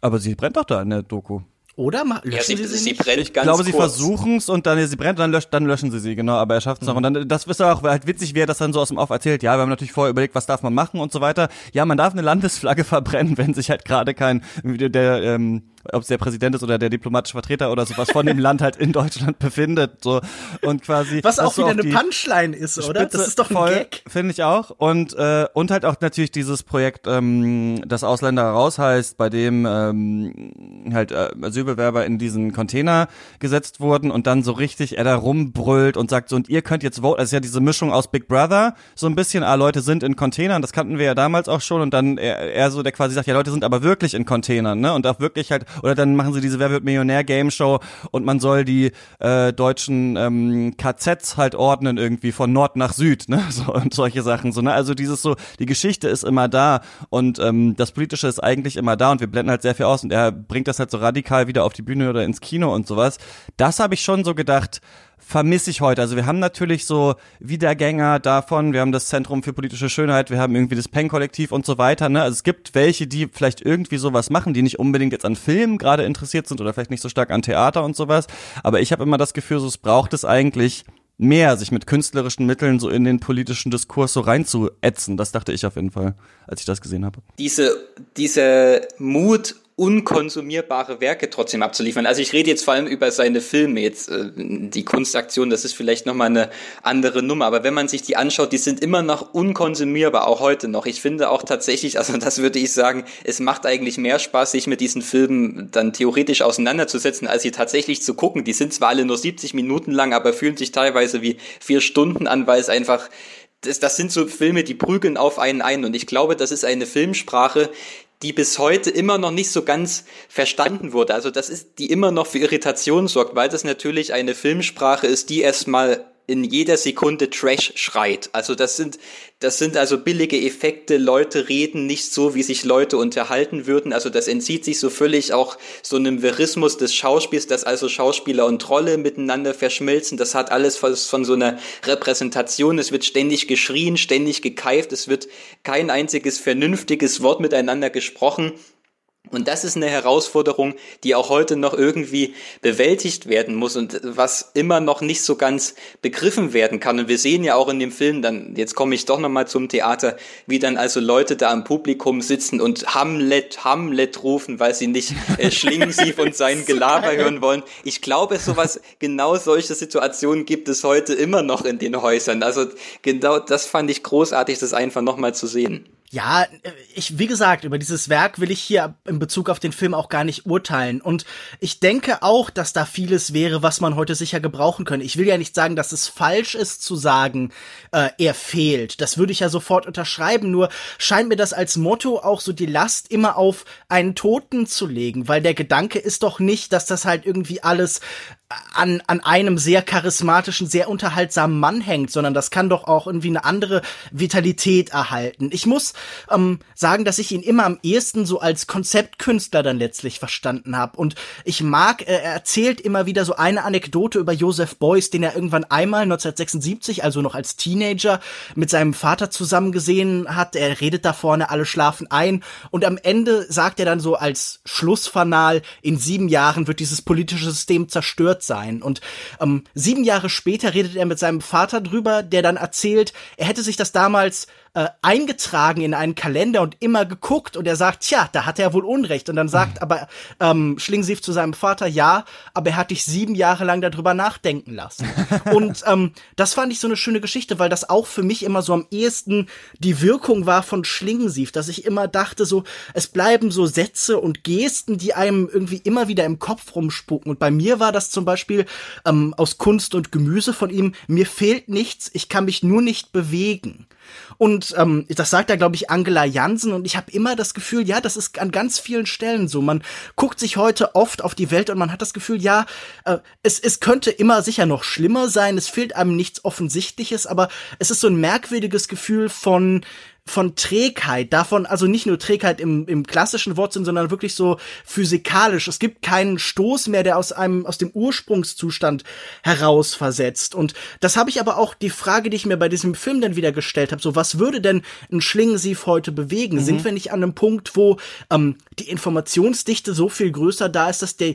Aber sie brennt doch da in der Doku. Oder? Ma- Ja, Löschen sie, sie, sie sie nicht? brennt Ich ganz glaube, sie kurz. versuchen es und dann sie brennt, dann, löscht, dann löschen sie sie, genau, aber er schafft es noch. Und dann, das ist auch halt witzig, wie er das dann so aus dem Off erzählt. Ja, wir haben natürlich vorher überlegt, was darf man machen und so weiter. Ja, man darf eine Landesflagge verbrennen, (laughs) wenn sich halt gerade kein, der, ähm, ob es der Präsident ist oder der diplomatische Vertreter oder sowas von dem Land halt in Deutschland befindet, so. Und quasi. Was auch wieder eine Punchline ist, oder? Spitze Das ist doch ein voll, Gag. Finde ich auch. Und, äh, und halt auch natürlich dieses Projekt, ähm, das Ausländer raus heißt, bei dem ähm, halt äh, Asylbewerber in diesen Container gesetzt wurden und dann so richtig er da rumbrüllt und sagt so, und ihr könnt jetzt voten. Das ist ja diese Mischung aus Big Brother, so ein bisschen, ah, Leute sind in Containern, das kannten wir ja damals auch schon und dann er, er so, der quasi sagt, ja, Leute sind aber wirklich in Containern, ne? Und auch wirklich halt, oder dann machen sie diese Wer wird Millionär Game Show und man soll die äh, deutschen ähm, KZs halt ordnen irgendwie von Nord nach Süd, ne? (laughs) So und solche Sachen. So, ne? Also dieses so, die Geschichte ist immer da und ähm, das Politische ist eigentlich immer da und wir blenden halt sehr viel aus und er bringt das halt so radikal wieder auf die Bühne oder ins Kino und sowas. Das habe ich schon so gedacht, vermisse ich heute. Also wir haben natürlich so Wiedergänger davon, wir haben das Zentrum für politische Schönheit, wir haben irgendwie das Pen-Kollektiv und so weiter. Ne? Also es gibt welche, die vielleicht irgendwie sowas machen, die nicht unbedingt jetzt an Filmen gerade interessiert sind oder vielleicht nicht so stark an Theater und sowas. Aber ich habe immer das Gefühl, so es braucht es eigentlich mehr, sich mit künstlerischen Mitteln so in den politischen Diskurs so reinzuätzen. Das dachte ich auf jeden Fall, als ich das gesehen habe. diese, diese Mut, unkonsumierbare Werke trotzdem abzuliefern. Also ich rede jetzt vor allem über seine Filme, jetzt äh, die Kunstaktion, das ist vielleicht nochmal eine andere Nummer, aber wenn man sich die anschaut, die sind immer noch unkonsumierbar, auch heute noch. Ich finde auch tatsächlich, also das würde ich sagen, es macht eigentlich mehr Spaß, sich mit diesen Filmen dann theoretisch auseinanderzusetzen, als sie tatsächlich zu gucken. Die sind zwar alle nur 70 Minuten lang, aber fühlen sich teilweise wie vier Stunden an, weil es einfach das, das sind so Filme, die prügeln auf einen ein. Und ich glaube, das ist eine Filmsprache, die bis heute immer noch nicht so ganz verstanden wurde. Also das ist, die immer noch für Irritation sorgt, weil das natürlich eine Filmsprache ist, die erstmal in jeder Sekunde Trash schreit. Also das sind, das sind also billige Effekte. Leute reden nicht so, wie sich Leute unterhalten würden. Also das entzieht sich so völlig auch so einem Verismus des Schauspiels, dass also Schauspieler und Trolle miteinander verschmelzen. Das hat alles von, so einer Repräsentation. Es wird ständig geschrien, ständig gekeift. Es wird kein einziges vernünftiges Wort miteinander gesprochen. Und das ist eine Herausforderung, die auch heute noch irgendwie bewältigt werden muss und was immer noch nicht so ganz begriffen werden kann. Und wir sehen ja auch in dem Film, dann, jetzt komme ich doch nochmal zum Theater, wie dann also Leute da im Publikum sitzen und Hamlet, Hamlet rufen, weil sie nicht äh, Schlingensief und sein (laughs) Gelaber hören wollen. Ich glaube, sowas, genau solche Situationen gibt es heute immer noch in den Häusern. Also genau das fand ich großartig, das einfach nochmal zu sehen. Ja, äh, ich, wie gesagt, über dieses Werk will ich hier in Bezug auf den Film auch gar nicht urteilen. Und ich denke auch, dass da vieles wäre, was man heute sicher gebrauchen könnte. Ich will ja nicht sagen, dass es falsch ist zu sagen, äh, er fehlt. Das würde ich ja sofort unterschreiben. Nur scheint mir das als Motto auch so die Last immer auf einen Toten zu legen, weil der Gedanke ist doch nicht, dass das halt irgendwie alles an, an einem sehr charismatischen, sehr unterhaltsamen Mann hängt, sondern das kann doch auch irgendwie eine andere Vitalität erhalten. Ich muss ähm, sagen, dass ich ihn immer am ehesten so als Konzeptkünstler dann letztlich verstanden habe. Und ich mag, äh, er erzählt immer wieder so eine Anekdote über Joseph Beuys, den er irgendwann einmal 1976, also noch als Teenager, mit seinem Vater zusammen gesehen hat. Er redet da vorne, alle schlafen ein. Und am Ende sagt er dann so als Schlussfanal, in sieben Jahren wird dieses politische System zerstört sein. Und ähm, sieben Jahre später redet er mit seinem Vater drüber, der dann erzählt, er hätte sich das damals äh, eingetragen in einen Kalender und immer geguckt und er sagt, tja, da hat er wohl Unrecht. Und dann sagt aber ähm, Schlingensief zu seinem Vater, ja, aber er hat dich sieben Jahre lang darüber nachdenken lassen. (laughs) und ähm, das fand ich so eine schöne Geschichte, weil das auch für mich immer so am ehesten die Wirkung war von Schlingensief, dass ich immer dachte, so, es bleiben so Sätze und Gesten, die einem irgendwie immer wieder im Kopf rumspucken. Und bei mir war das zum Beispiel ähm, aus Kunst und Gemüse von ihm, mir fehlt nichts, ich kann mich nur nicht bewegen. Und ähm, das sagt da, glaube ich, Angela Jansen. Und ich habe immer das Gefühl, ja, das ist an ganz vielen Stellen so. Man guckt sich heute oft auf die Welt und man hat das Gefühl, ja, äh, es, es könnte immer sicher noch schlimmer sein. Es fehlt einem nichts Offensichtliches, aber es ist so ein merkwürdiges Gefühl von von Trägheit, davon, also nicht nur Trägheit im, im klassischen Wortsinn, sondern wirklich so physikalisch. Es gibt keinen Stoß mehr, der aus einem, aus dem Ursprungszustand heraus versetzt. Und das habe ich aber auch die Frage, die ich mir bei diesem Film dann wieder gestellt habe, so was würde denn ein Schlingensief heute bewegen? Mhm. Sind wir nicht an einem Punkt, wo ähm, die Informationsdichte so viel größer da ist, dass der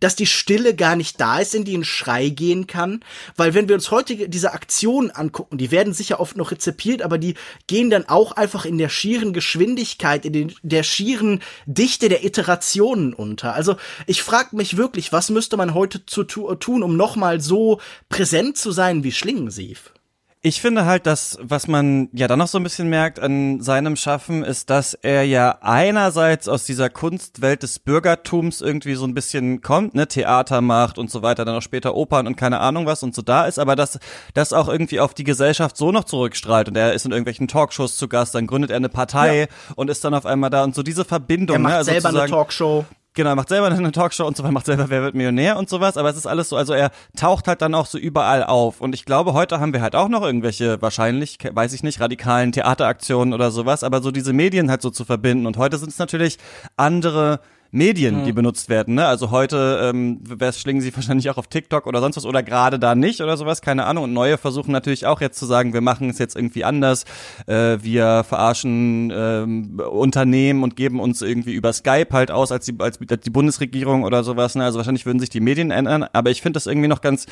dass die Stille gar nicht da ist, in die ein Schrei gehen kann. Weil wenn wir uns heute diese Aktionen angucken, die werden sicher oft noch rezipiert, aber die gehen dann auch einfach in der schieren Geschwindigkeit, in den, der schieren Dichte der Iterationen unter. Also ich frage mich wirklich, was müsste man heute zu tun, um nochmal so präsent zu sein wie Schlingensief? Ich finde halt, dass, was man ja dann noch so ein bisschen merkt an seinem Schaffen, ist, dass er ja einerseits aus dieser Kunstwelt des Bürgertums irgendwie so ein bisschen kommt, ne, Theater macht und so weiter, dann auch später Opern und keine Ahnung was und so da ist, aber dass das auch irgendwie auf die Gesellschaft so noch zurückstrahlt und er ist in irgendwelchen Talkshows zu Gast, dann gründet er eine Partei ja. und ist dann auf einmal da und so diese Verbindung. Er macht ne, also selber eine Talkshow. Genau, er macht selber (laughs) eine Talkshow und so weiter, macht selber Wer wird Millionär und sowas, aber es ist alles so, also er taucht halt dann auch so überall auf. Und ich glaube, heute haben wir halt auch noch irgendwelche, wahrscheinlich, weiß ich nicht, radikalen Theateraktionen oder sowas, aber so diese Medien halt so zu verbinden. Und heute sind es natürlich andere Medien, die mhm. benutzt werden. Ne? Also heute ähm, schlingen sie wahrscheinlich auch auf TikTok oder sonst was oder gerade da nicht oder sowas, keine Ahnung. Und neue versuchen natürlich auch jetzt zu sagen, wir machen es jetzt irgendwie anders. Äh, wir verarschen ähm, Unternehmen und geben uns irgendwie über Skype halt aus als die, als die Bundesregierung oder sowas. Ne? Also wahrscheinlich würden sich die Medien ändern. Aber ich finde das irgendwie noch ganz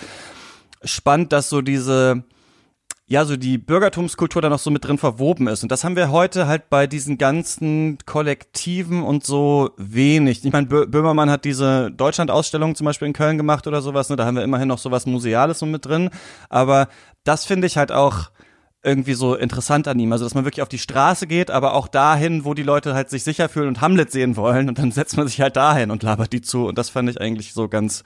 spannend, dass so diese ja, so die Bürgertumskultur da noch so mit drin verwoben ist. Und das haben wir heute halt bei diesen ganzen Kollektiven und so wenig. Ich meine, Böhmermann hat diese Deutschland-Ausstellung zum Beispiel in Köln gemacht oder sowas, ne? Da haben wir immerhin noch sowas Museales so mit drin. Aber das finde ich halt auch irgendwie so interessant an ihm. Also, dass man wirklich auf die Straße geht, aber auch dahin, wo die Leute halt sich sicher fühlen und Hamlet sehen wollen. Und dann setzt man sich halt dahin und labert die zu. Und das fand ich eigentlich so ganz,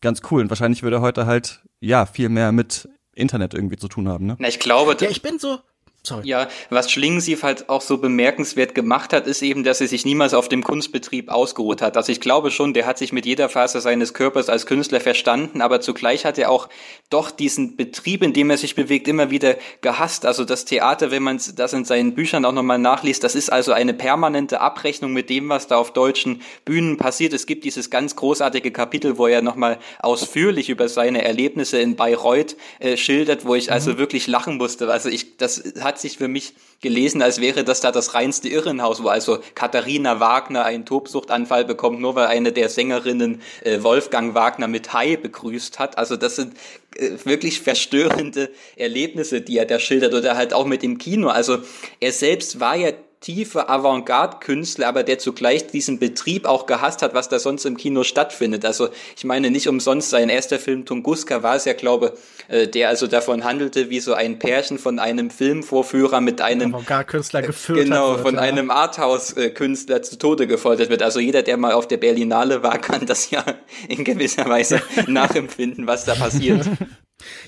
ganz cool. Und wahrscheinlich würde heute halt, ja, viel mehr mit Internet irgendwie zu tun haben. Ne? Na, ich glaube, ja, ich bin so, Sorry. Ja, was Schlingensief halt auch so bemerkenswert gemacht hat, ist eben, dass er sich niemals auf dem Kunstbetrieb ausgeruht hat. Also ich glaube schon, der hat sich mit jeder Phase seines Körpers als Künstler verstanden, aber zugleich hat er auch doch diesen Betrieb, in dem er sich bewegt, immer wieder gehasst. Also das Theater, wenn man das in seinen Büchern auch nochmal nachliest, das ist also eine permanente Abrechnung mit dem, was da auf deutschen Bühnen passiert. Es gibt dieses ganz großartige Kapitel, wo er nochmal ausführlich über seine Erlebnisse in Bayreuth äh, schildert, wo ich also mhm. wirklich lachen musste. Also ich, das hat hat sich für mich gelesen, als wäre das da das reinste Irrenhaus, wo also Katharina Wagner einen Tobsuchtanfall bekommt, nur weil eine der Sängerinnen äh, Wolfgang Wagner mit Hai begrüßt hat. Also das sind äh, wirklich verstörende Erlebnisse, die er da schildert oder halt auch mit dem Kino. Also er selbst war ja tiefe Avantgarde-Künstler, aber der zugleich diesen Betrieb auch gehasst hat, was da sonst im Kino stattfindet. Also ich meine, nicht umsonst sein erster Film Tunguska war es ja, glaube äh, der also davon handelte, wie so ein Pärchen von einem Filmvorführer mit einem Avantgarde-Künstler äh, geführt Genau, wird, von ja. einem Arthouse-Künstler zu Tode gefoltert wird. Also jeder, der mal auf der Berlinale war, (laughs) kann das ja in gewisser Weise (laughs) nachempfinden, was da passiert.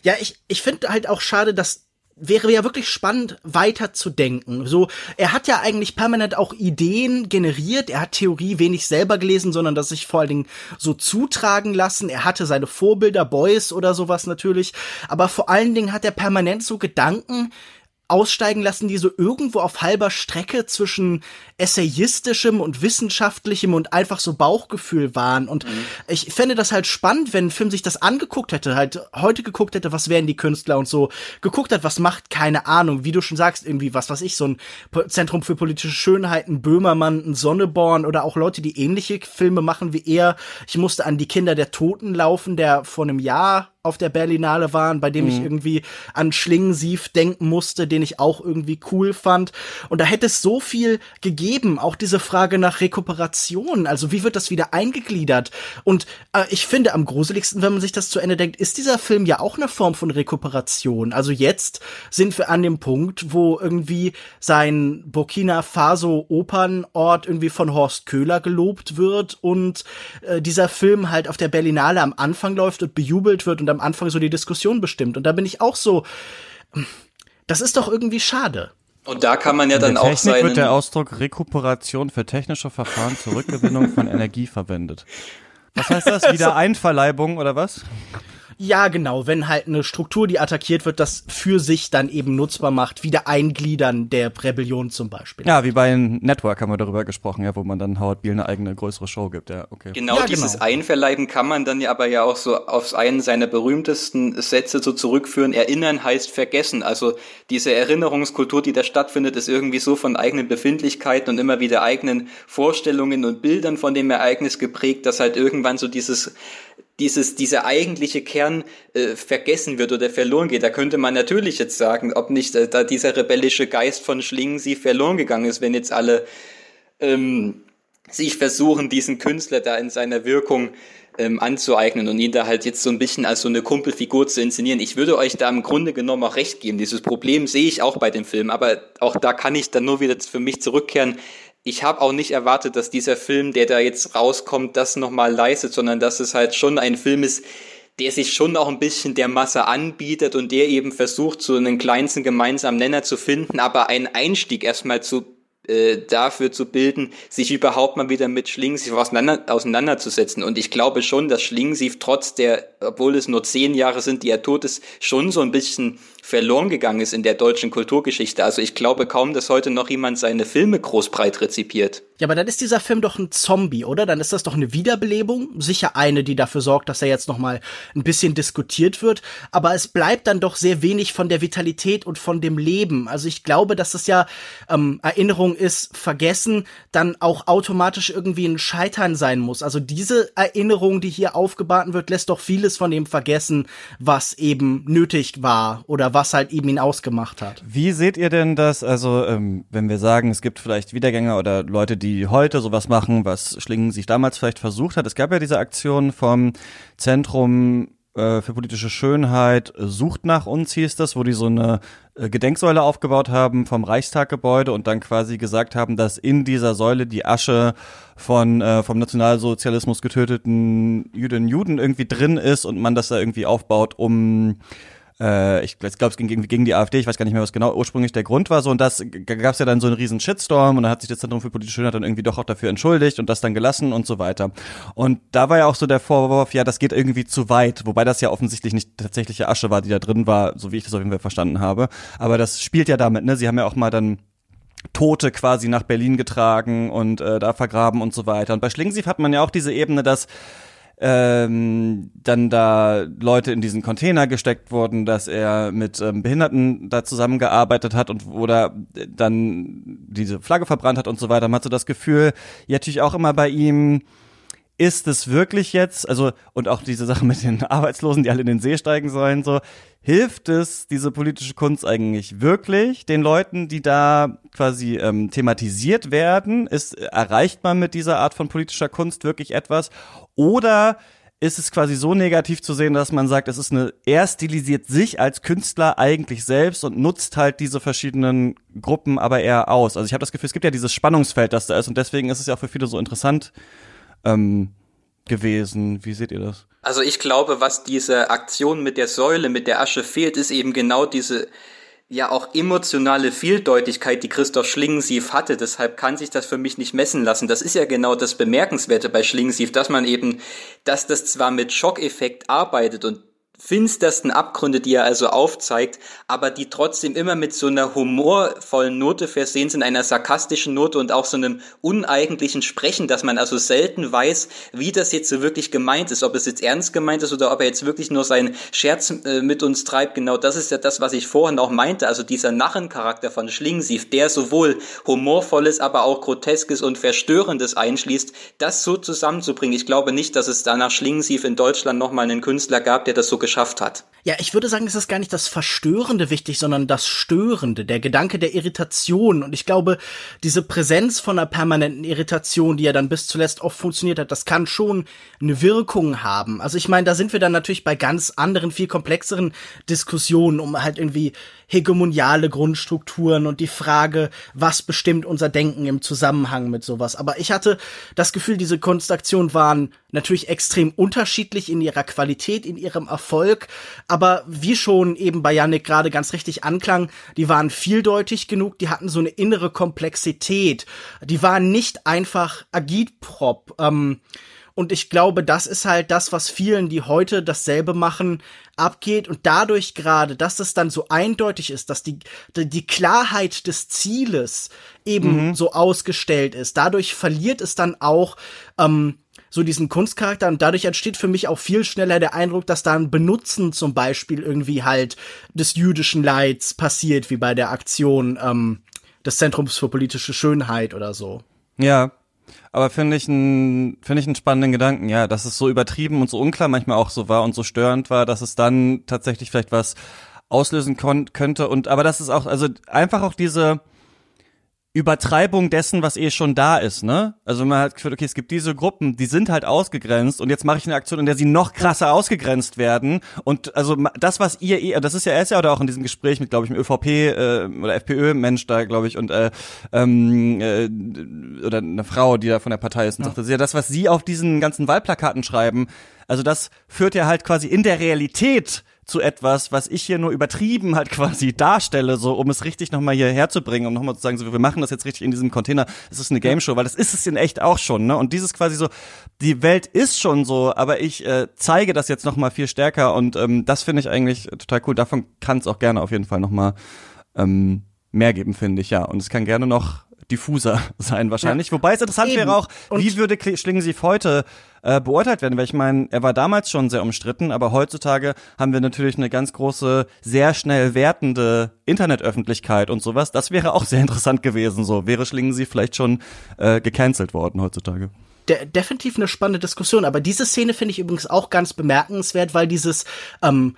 Ja, ich, ich finde halt auch schade, dass wäre ja wirklich spannend, weiter zu denken. So, er hat ja eigentlich permanent auch Ideen generiert. Er hat Theorie wenig selber gelesen, sondern das sich vor allen Dingen so zutragen lassen. Er hatte seine Vorbilder, Boys oder sowas natürlich. Aber vor allen Dingen hat er permanent so Gedanken, aussteigen lassen, die so irgendwo auf halber Strecke zwischen essayistischem und wissenschaftlichem und einfach so Bauchgefühl waren. Und mhm. ich fände das halt spannend, wenn ein Film sich das angeguckt hätte, halt heute geguckt hätte, was wären die Künstler und so, geguckt hat, was macht, keine Ahnung, wie du schon sagst, irgendwie, was weiß ich, so ein Zentrum für politische Schönheiten, Böhmermann, ein Sonneborn oder auch Leute, die ähnliche Filme machen wie er. Ich musste an die Kinder der Toten laufen, der vor einem Jahr auf der Berlinale waren, bei dem mhm. ich irgendwie an Schlingensief denken musste, den ich auch irgendwie cool fand. Und da hätte es so viel gegeben, auch diese Frage nach Rekuperation, also wie wird das wieder eingegliedert? Und äh, ich finde am gruseligsten, wenn man sich das zu Ende denkt, ist dieser Film ja auch eine Form von Rekuperation. Also jetzt sind wir an dem Punkt, wo irgendwie sein Burkina Faso Opernort irgendwie von Horst Köhler gelobt wird und äh, dieser Film halt auf der Berlinale am Anfang läuft und bejubelt wird und am Anfang so die Diskussion bestimmt. Und da bin ich auch so, das ist doch irgendwie schade. Und da kann man ja dann In der auch seinen wird der Ausdruck Rekuperation für technische Verfahren zur Rückgewinnung von (laughs) Energie verwendet. Was heißt das? Wiedereinverleibung oder was? Ja, genau, wenn halt eine Struktur, die attackiert wird, das für sich dann eben nutzbar macht, wieder eingliedern der Rebellion zum Beispiel. Ja, wie bei Network haben wir darüber gesprochen, ja, wo man dann Howard Beale eine eigene größere Show gibt, ja, okay. Genau Ja, dieses genau. Einverleiben kann man dann ja aber ja auch so auf einen seiner berühmtesten Sätze so zurückführen. Erinnern heißt vergessen. Also diese Erinnerungskultur, die da stattfindet, ist irgendwie so von eigenen Befindlichkeiten und immer wieder eigenen Vorstellungen und Bildern von dem Ereignis geprägt, dass halt irgendwann so dieses dieses, dieser eigentliche Kern äh, vergessen wird oder verloren geht. Da könnte man natürlich jetzt sagen, ob nicht äh, da dieser rebellische Geist von Schlingen sie verloren gegangen ist, wenn jetzt alle ähm, sich versuchen, diesen Künstler da in seiner Wirkung ähm, anzueignen und ihn da halt jetzt so ein bisschen als so eine Kumpelfigur zu inszenieren. Ich würde euch da im Grunde genommen auch recht geben. Dieses Problem sehe ich auch bei dem Film, aber auch da kann ich dann nur wieder für mich zurückkehren. Ich habe auch nicht erwartet, dass dieser Film, der da jetzt rauskommt, das nochmal leistet, sondern dass es halt schon ein Film ist, der sich schon auch ein bisschen der Masse anbietet und der eben versucht, so einen kleinsten gemeinsamen Nenner zu finden, aber einen Einstieg erstmal zu äh, dafür zu bilden, sich überhaupt mal wieder mit Schlingensief auseinander, auseinanderzusetzen. Und ich glaube schon, dass Schlingensief trotz der, obwohl es nur zehn Jahre sind, die er tot ist, schon so ein bisschen verloren gegangen ist in der deutschen Kulturgeschichte. Also ich glaube kaum, dass heute noch jemand seine Filme großbreit rezipiert. Ja, aber dann ist dieser Film doch ein Zombie, oder? Dann ist das doch eine Wiederbelebung. Sicher eine, die dafür sorgt, dass er jetzt noch mal ein bisschen diskutiert wird. Aber es bleibt dann doch sehr wenig von der Vitalität und von dem Leben. Also ich glaube, dass es ja ähm, Erinnerung ist, vergessen, dann auch automatisch irgendwie ein Scheitern sein muss. Also diese Erinnerung, die hier aufgebaut wird, lässt doch vieles von dem vergessen, was eben nötig war oder was halt eben ihn ausgemacht hat. Wie seht ihr denn das? Also, ähm, wenn wir sagen, es gibt vielleicht Wiedergänger oder Leute, die heute sowas machen, was Schlingen sich damals vielleicht versucht hat. Es gab ja diese Aktion vom Zentrum äh, für politische Schönheit, sucht nach uns hieß das, wo die so eine äh, Gedenksäule aufgebaut haben vom Reichstaggebäude und dann quasi gesagt haben, dass in dieser Säule die Asche von äh, vom Nationalsozialismus getöteten Jüdinnen Juden irgendwie drin ist und man das da irgendwie aufbaut, um äh, ich glaube, es ging irgendwie gegen die AfD, ich weiß gar nicht mehr, was genau ursprünglich der Grund war, so und das gab es ja dann so einen riesen Shitstorm und dann hat sich das Zentrum für politische Schönheit dann irgendwie doch auch dafür entschuldigt und das dann gelassen und so weiter. Und da war ja auch so der Vorwurf, ja, das geht irgendwie zu weit, wobei das ja offensichtlich nicht tatsächliche Asche war, die da drin war, so wie ich das auf jeden Fall verstanden habe. Aber das spielt ja damit, ne? Sie haben ja auch mal dann Tote quasi nach Berlin getragen und äh, da vergraben und so weiter. Und bei Schlingensief hat man ja auch diese Ebene, dass ähm, dann da Leute in diesen Container gesteckt wurden, dass er mit ähm, Behinderten da zusammengearbeitet hat und oder dann diese Flagge verbrannt hat und so weiter. Man hat so das Gefühl, ja natürlich auch immer bei ihm, ist es wirklich jetzt, also und auch diese Sache mit den Arbeitslosen, die alle in den See steigen sollen, so hilft es diese politische Kunst eigentlich wirklich den Leuten, die da quasi ähm, thematisiert werden? Ist erreicht man mit dieser Art von politischer Kunst wirklich etwas? Oder ist es quasi so negativ zu sehen, dass man sagt, es ist eine, er stilisiert sich als Künstler eigentlich selbst und nutzt halt diese verschiedenen Gruppen aber eher aus. Also ich habe das Gefühl, es gibt ja dieses Spannungsfeld, das da ist und deswegen ist es ja auch für viele so interessant ähm, gewesen. Wie seht ihr das? Also ich glaube, was diese Aktion mit der Säule, mit der Asche fehlt, ist eben genau diese ja auch emotionale Vieldeutigkeit, die Christoph Schlingensief hatte. Deshalb kann sich das für mich nicht messen lassen. Das ist ja genau das Bemerkenswerte bei Schlingensief, dass man eben, dass das zwar mit Schockeffekt arbeitet und finstersten Abgründe, die er also aufzeigt, aber die trotzdem immer mit so einer humorvollen Note versehen sind, einer sarkastischen Note und auch so einem uneigentlichen Sprechen, dass man also selten weiß, wie das jetzt so wirklich gemeint ist, ob es jetzt ernst gemeint ist oder ob er jetzt wirklich nur seinen Scherz äh, mit uns treibt. Genau das ist ja das, was ich vorhin auch meinte, also dieser Narrencharakter von Schlingensief, der sowohl humorvolles, aber auch groteskes und verstörendes einschließt, das so zusammenzubringen. Ich glaube nicht, dass es danach Schlingensief in Deutschland nochmal einen Künstler gab, der das so geschafft hat. Ja, ich würde sagen, es ist gar nicht das Verstörende wichtig, sondern das Störende, der Gedanke der Irritation. Und ich glaube, diese Präsenz von einer permanenten Irritation, die ja dann bis zuletzt oft funktioniert hat, das kann schon eine Wirkung haben. Also ich meine, da sind wir dann natürlich bei ganz anderen, viel komplexeren Diskussionen um halt irgendwie hegemoniale Grundstrukturen und die Frage, was bestimmt unser Denken im Zusammenhang mit sowas. Aber ich hatte das Gefühl, diese Kunstaktionen waren natürlich extrem unterschiedlich in ihrer Qualität, in ihrem Erfolg, aber wie schon eben bei Yannick gerade ganz richtig anklang, die waren vieldeutig genug, die hatten so eine innere Komplexität, die waren nicht einfach Agitprop. Ähm, Und ich glaube, das ist halt das, was vielen, die heute dasselbe machen, abgeht. Und dadurch gerade, dass es dann so eindeutig ist, dass die, die Klarheit des Zieles eben mhm. so ausgestellt ist, dadurch verliert es dann auch ähm, so diesen Kunstcharakter und dadurch entsteht für mich auch viel schneller der Eindruck, dass da ein Benutzen zum Beispiel irgendwie halt des jüdischen Leids passiert, wie bei der Aktion ähm, des Zentrums für politische Schönheit oder so. Ja, aber finde ich einen finde ich einen spannenden Gedanken, ja, dass es so übertrieben und so unklar manchmal auch so war und so störend war, dass es dann tatsächlich vielleicht was auslösen könnte und aber das ist auch also einfach auch diese Übertreibung dessen, was eh schon da ist, ne? Also man hat gefühlt, okay, es gibt diese Gruppen, die sind halt ausgegrenzt und jetzt mache ich eine Aktion, in der sie noch krasser ausgegrenzt werden und also das, was ihr eh, das ist ja erst ja oder auch in diesem Gespräch mit, glaube ich, dem ÖVP äh, oder FPÖ-Mensch da, glaube ich, und äh, ähm, äh, oder eine Frau, die da von der Partei ist und ja. sagt, das ist ja das, was sie auf diesen ganzen Wahlplakaten schreiben, also das führt ja halt quasi in der Realität zu etwas, was ich hier nur übertrieben halt quasi (laughs) darstelle, so um es richtig nochmal hier herzubringen, um nochmal zu sagen, so wir machen das jetzt richtig in diesem Container, es ist eine Game Show, weil das ist es in echt auch schon, ne? Und dieses quasi so, die Welt ist schon so, aber ich äh, zeige das jetzt nochmal viel stärker und ähm, das finde ich eigentlich total cool. Davon kann es auch gerne auf jeden Fall nochmal ähm, mehr geben, finde ich, ja. Und es kann gerne noch diffuser (laughs) sein wahrscheinlich. Ja. Wobei es interessant Eben. wäre auch, und wie würde Schlingensief heute äh, beurteilt werden? Weil ich meine, er war damals schon sehr umstritten, aber heutzutage haben wir natürlich eine ganz große, sehr schnell wertende Internetöffentlichkeit und sowas. Das wäre auch sehr interessant gewesen. So wäre Schlingensief vielleicht schon äh, gecancelt worden heutzutage de definitiv eine spannende Diskussion. Aber diese Szene finde ich übrigens auch ganz bemerkenswert, weil dieses ähm,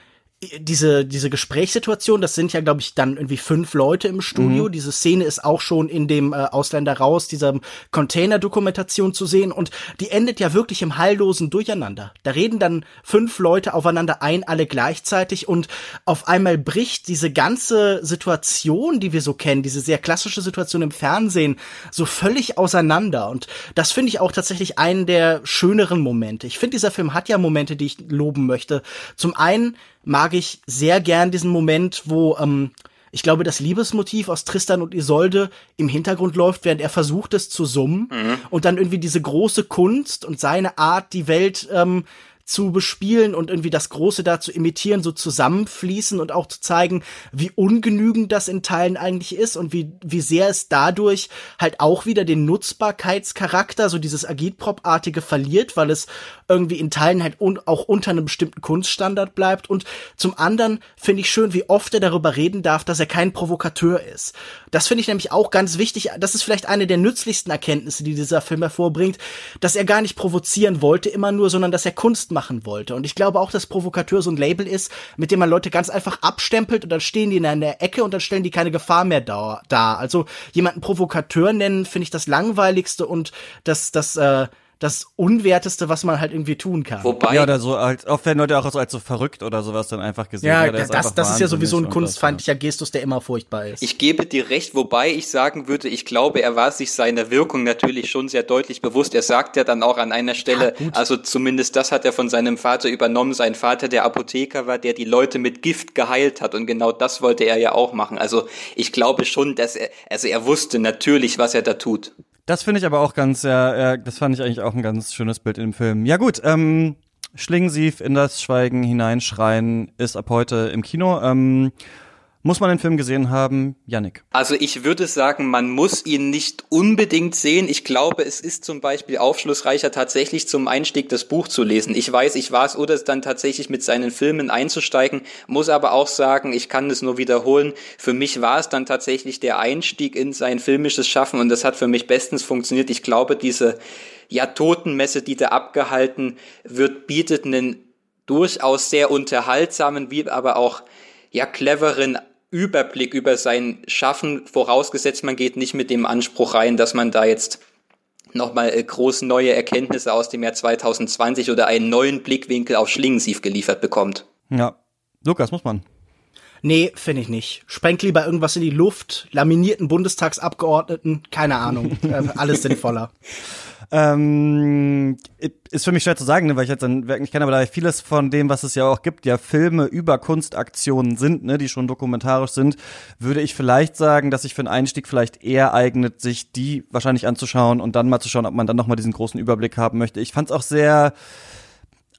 diese, diese Gesprächssituation, das sind ja, glaube ich, dann irgendwie fünf Leute im Studio. Mhm. Diese Szene ist auch schon in dem äh, Ausländer raus, dieser Container-Dokumentation zu sehen und die endet ja wirklich im heillosen Durcheinander. Da reden dann fünf Leute aufeinander ein, alle gleichzeitig und auf einmal bricht diese ganze Situation, die wir so kennen, diese sehr klassische Situation im Fernsehen, so völlig auseinander. Und das finde ich auch tatsächlich einen der schöneren Momente. Ich finde, dieser Film hat ja Momente, die ich loben möchte. Zum einen mag ich sehr gern diesen Moment, wo ähm, ich glaube, das Liebesmotiv aus Tristan und Isolde im Hintergrund läuft, während er versucht, es zu summen. Mhm. Und dann irgendwie diese große Kunst und seine Art, die Welt ähm, zu bespielen und irgendwie das Große da zu imitieren, so zusammenfließen und auch zu zeigen, wie ungenügend das in Teilen eigentlich ist und wie, wie sehr es dadurch halt auch wieder den Nutzbarkeitscharakter, so dieses Agitprop-artige verliert, weil es irgendwie in Teilen halt un auch unter einem bestimmten Kunststandard bleibt. Und zum anderen finde ich schön, wie oft er darüber reden darf, dass er kein Provokateur ist. Das finde ich nämlich auch ganz wichtig. Das ist vielleicht eine der nützlichsten Erkenntnisse, die dieser Film hervorbringt, dass er gar nicht provozieren wollte immer nur, sondern dass er Kunst machen wollte. Und ich glaube auch, dass Provokateur so ein Label ist, mit dem man Leute ganz einfach abstempelt und dann stehen die in der Ecke und dann stellen die keine Gefahr mehr dar. Also jemanden Provokateur nennen, finde ich das langweiligste und das, das, äh, das Unwerteste, was man halt irgendwie tun kann. Wobei. Ja, oder so halt, oft werden Leute auch so als so verrückt oder sowas dann einfach gesehen. Ja, das, das, das ist ja sowieso ein kunstfeindlicher Gestus, der immer furchtbar ist. Ich gebe dir recht, wobei ich sagen würde, ich glaube, er war sich seiner Wirkung natürlich schon sehr deutlich bewusst. Er sagt ja dann auch an einer Stelle, ja, also zumindest das hat er von seinem Vater übernommen, sein Vater der Apotheker war, der die Leute mit Gift geheilt hat und genau das wollte er ja auch machen. Also ich glaube schon, dass er, also er wusste natürlich, was er da tut. Das finde ich aber auch ganz, ja, ja, das fand ich eigentlich auch ein ganz schönes Bild im Film. Ja gut, ähm, Schlingensief in das Schweigen hineinschreien ist ab heute im Kino. Ähm, muss man den Film gesehen haben, Yannick? Also ich würde sagen, man muss ihn nicht unbedingt sehen. Ich glaube, es ist zum Beispiel aufschlussreicher, tatsächlich zum Einstieg das Buch zu lesen. Ich weiß, ich war es oder es dann tatsächlich mit seinen Filmen einzusteigen, muss aber auch sagen, ich kann es nur wiederholen. Für mich war es dann tatsächlich der Einstieg in sein filmisches Schaffen und das hat für mich bestens funktioniert. Ich glaube, diese ja, Totenmesse, die da abgehalten wird, bietet einen durchaus sehr unterhaltsamen, wie aber auch ja cleveren Überblick über sein Schaffen, vorausgesetzt man geht nicht mit dem Anspruch rein, dass man da jetzt nochmal äh, groß neue Erkenntnisse aus dem Jahr 2020 oder einen neuen Blickwinkel auf Schlingensief geliefert bekommt. Ja, Lukas, muss man. Nee, finde ich nicht. Sprengt lieber irgendwas in die Luft, laminierten Bundestagsabgeordneten, keine Ahnung, (laughs) äh, alles sinnvoller. Ähm, ist für mich schwer zu sagen, ne, weil ich jetzt dann wirklich kenne, aber da vieles von dem, was es ja auch gibt, ja Filme über Kunstaktionen sind, ne, die schon dokumentarisch sind, würde ich vielleicht sagen, dass sich für einen Einstieg vielleicht eher eignet, sich die wahrscheinlich anzuschauen und dann mal zu schauen, ob man dann nochmal diesen großen Überblick haben möchte. Ich fand es auch sehr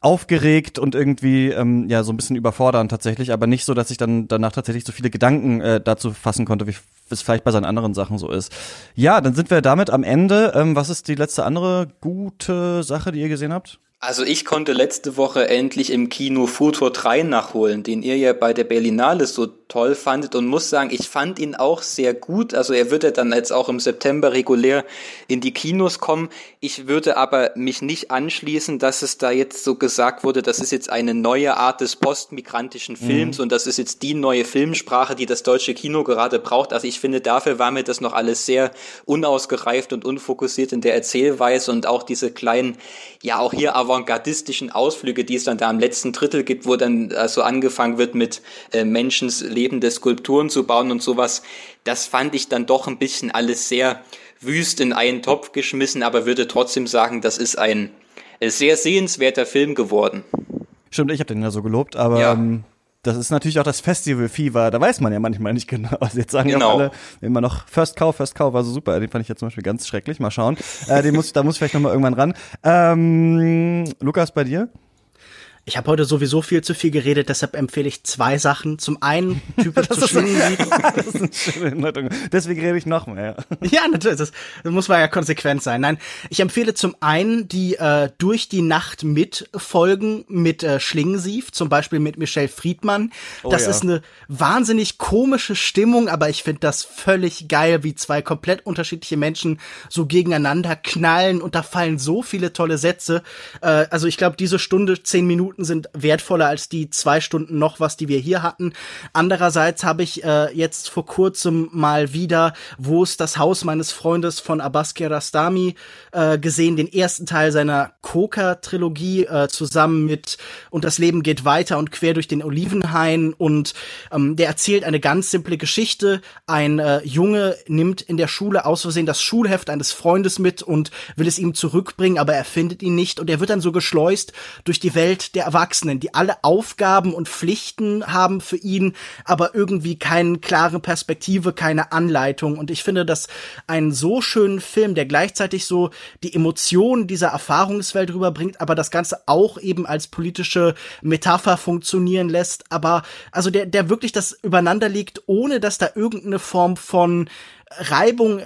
aufgeregt und irgendwie ähm, ja so ein bisschen überfordernd tatsächlich, aber nicht so, dass ich dann danach tatsächlich so viele Gedanken äh, dazu fassen konnte, wie es vielleicht bei seinen anderen Sachen so ist. Ja, dann sind wir damit am Ende. Ähm, was ist die letzte andere gute Sache, die ihr gesehen habt? Also ich konnte letzte Woche endlich im Kino Futur 3 nachholen, den ihr ja bei der Berlinale so toll fandet und muss sagen, ich fand ihn auch sehr gut. Also er würde dann jetzt auch im September regulär in die Kinos kommen. Ich würde aber mich nicht anschließen, dass es da jetzt so gesagt wurde, das ist jetzt eine neue Art des postmigrantischen Films mhm. und das ist jetzt die neue Filmsprache, die das deutsche Kino gerade braucht. Also ich finde, dafür war mir das noch alles sehr unausgereift und unfokussiert in der Erzählweise und auch diese kleinen, ja auch hier avantgardistischen Ausflüge, die es dann da am letzten Drittel gibt, wo dann äh, so angefangen wird mit äh, Menschens lebende Skulpturen zu bauen und sowas. Das fand ich dann doch ein bisschen alles sehr wüst in einen Topf geschmissen, aber würde trotzdem sagen, das ist ein äh, sehr sehenswerter Film geworden. Stimmt, ich habe den ja so gelobt, aber ja. ähm, das ist natürlich auch das Festival-Fever, da weiß man ja manchmal nicht genau. Also jetzt sagen genau. ja alle immer noch First Cow, First Cow war so super, den fand ich ja zum Beispiel ganz schrecklich, mal schauen. äh, den muss, da muss ich vielleicht nochmal irgendwann ran. Ähm, Lukas, bei dir? Ich habe heute sowieso viel zu viel geredet, deshalb empfehle ich zwei Sachen. Zum einen (laughs) typisch zu Schlingensief. (laughs) das ist eine schöne Deswegen rede ich noch mehr. (laughs) Ja, natürlich. Das, das muss man ja konsequent sein. Nein, ich empfehle zum einen die äh, Durch die Nacht mit Folgen mit äh, Schlingensief, zum Beispiel mit Michelle Friedmann. Oh, das ja. ist eine wahnsinnig komische Stimmung, aber ich finde das völlig geil, wie zwei komplett unterschiedliche Menschen so gegeneinander knallen und da fallen so viele tolle Sätze. Äh, also ich glaube, diese Stunde, zehn Minuten Minuten sind wertvoller als die zwei Stunden noch was, die wir hier hatten. Andererseits habe ich äh, jetzt vor kurzem mal wieder, wo es das Haus meines Freundes von Abbas Kiarostami äh, gesehen, den ersten Teil seiner Coca-Trilogie äh, zusammen mit Und das Leben geht weiter und quer durch den Olivenhain und ähm, der erzählt eine ganz simple Geschichte. Ein äh, Junge nimmt in der Schule aus Versehen das Schulheft eines Freundes mit und will es ihm zurückbringen, aber er findet ihn nicht und er wird dann so geschleust durch die Welt der Erwachsenen, die alle Aufgaben und Pflichten haben für ihn, aber irgendwie keine klare Perspektive, keine Anleitung. Und ich finde das einen so schönen Film, der gleichzeitig so die Emotionen dieser Erfahrungswelt rüberbringt, aber das Ganze auch eben als politische Metapher funktionieren lässt. Aber also der, der wirklich das übereinander liegt, ohne dass da irgendeine Form von Reibung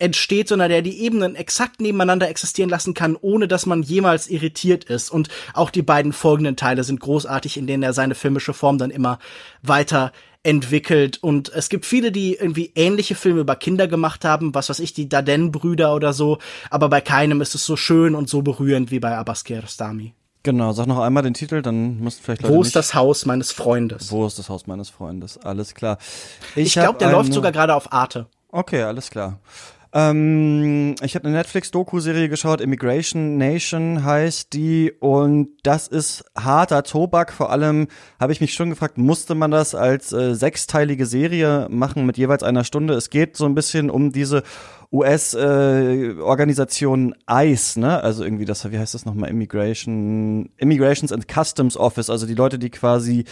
entsteht, sondern der die Ebenen exakt nebeneinander existieren lassen kann, ohne dass man jemals irritiert ist. Und auch die beiden folgenden Teile sind großartig, in denen er seine filmische Form dann immer weiter entwickelt und es gibt viele, die irgendwie ähnliche Filme über Kinder gemacht haben, was weiß ich, die Daden-Brüder oder so, aber bei keinem ist es so schön und so berührend wie bei Abbas Kiarostami. Genau, sag noch einmal den Titel, dann musst vielleicht Leute Wo ist das Haus meines Freundes? Wo ist das Haus meines Freundes? Alles klar. Ich, ich glaube, der läuft sogar gerade auf Arte. Okay, alles klar. Ähm, ich habe eine Netflix-Doku-Serie geschaut, Immigration Nation heißt die und das ist harter Tobak. Vor allem habe ich mich schon gefragt, musste man das als äh, sechsteilige Serie machen mit jeweils einer Stunde? Es geht so ein bisschen um diese US-Organisation äh, ICE, ne? Also irgendwie das, wie heißt das nochmal? Immigration, Immigrations and Customs Office, also die Leute, die quasi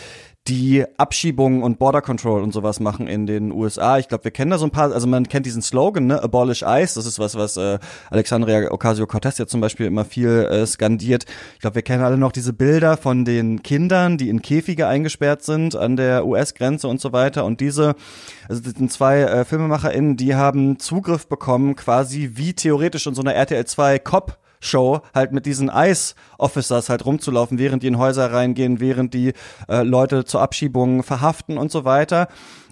die Abschiebungen und Border Control und sowas machen in den USA. Ich glaube, wir kennen da so ein paar, also man kennt diesen Slogan, ne, Abolish ICE, das ist was, was äh, Alexandria Ocasio-Cortez ja zum Beispiel immer viel äh, skandiert. Ich glaube, wir kennen alle noch diese Bilder von den Kindern, die in Käfige eingesperrt sind an der US-Grenze und so weiter. Und diese, also das sind zwei äh, FilmemacherInnen, die haben Zugriff bekommen, quasi wie theoretisch in so einer RTL 2 Cop Show halt mit diesen Ice Officers halt rumzulaufen, während die in Häuser reingehen, während die äh, Leute zur Abschiebung verhaften und so weiter.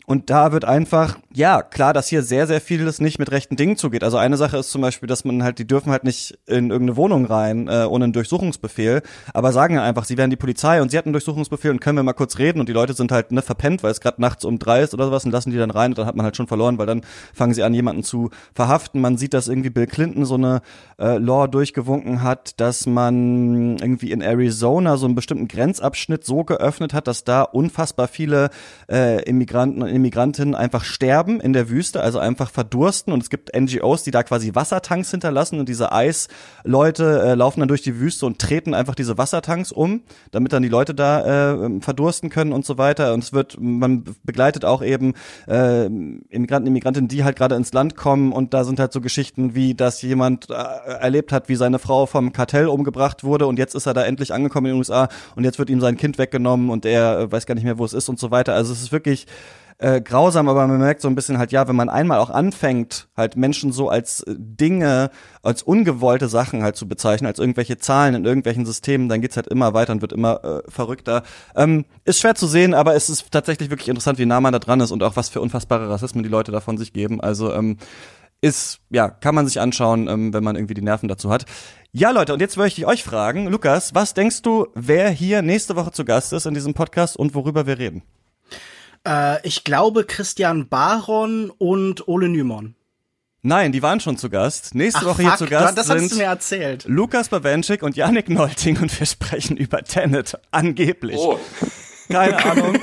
Und da wird einfach, ja, klar, dass hier sehr, sehr vieles nicht mit rechten Dingen zugeht. Also eine Sache ist zum Beispiel, dass man halt, die dürfen halt nicht in irgendeine Wohnung rein, äh, ohne einen Durchsuchungsbefehl, aber sagen ja einfach, sie wären die Polizei und sie hatten einen Durchsuchungsbefehl und können wir mal kurz reden und die Leute sind halt ne, verpennt, weil es gerade nachts um drei ist oder sowas und lassen die dann rein und dann hat man halt schon verloren, weil dann fangen sie an, jemanden zu verhaften. Man sieht, dass irgendwie Bill Clinton so eine äh, Law durchgewunken hat, dass man irgendwie in Arizona so einen bestimmten Grenzabschnitt so geöffnet hat, dass da unfassbar viele äh, Immigranten Immigrantinnen einfach sterben in der Wüste, also einfach verdursten. Und es gibt NGOs, die da quasi Wassertanks hinterlassen. Und diese Eisleute äh, laufen dann durch die Wüste und treten einfach diese Wassertanks um, damit dann die Leute da äh, verdursten können und so weiter. Und es wird, man begleitet auch eben äh, Immigranten, Immigrantinnen, die halt gerade ins Land kommen. Und da sind halt so Geschichten wie, dass jemand äh, erlebt hat, wie seine Frau vom Kartell umgebracht wurde. Und jetzt ist er da endlich angekommen in den USA und jetzt wird ihm sein Kind weggenommen. Und er äh, weiß gar nicht mehr, wo es ist und so weiter. Also es ist wirklich äh, grausam, aber man merkt so ein bisschen halt, ja, wenn man einmal auch anfängt, halt Menschen so als äh, Dinge, als ungewollte Sachen halt zu bezeichnen, als irgendwelche Zahlen in irgendwelchen Systemen, dann geht's halt immer weiter und wird immer äh, verrückter. Ähm, ist schwer zu sehen, aber es ist tatsächlich wirklich interessant, wie nah man da dran ist und auch was für unfassbare Rassismen die Leute davon sich geben. Also ähm, ist, ja, kann man sich anschauen, ähm, wenn man irgendwie die Nerven dazu hat. Ja, Leute, und jetzt möchte ich euch fragen, Lukas, was denkst du, wer hier nächste Woche zu Gast ist in diesem Podcast und worüber wir reden? Äh, ich glaube Christian Baron und Ole Nymon. Nein, die waren schon zu Gast. Nächste Ach, Woche hier fuck, zu Gast das sind hast du mir erzählt. Lukas Bawenschik und Yannick Nolting und wir sprechen über Tenet, angeblich. Oh. Keine Ahnung,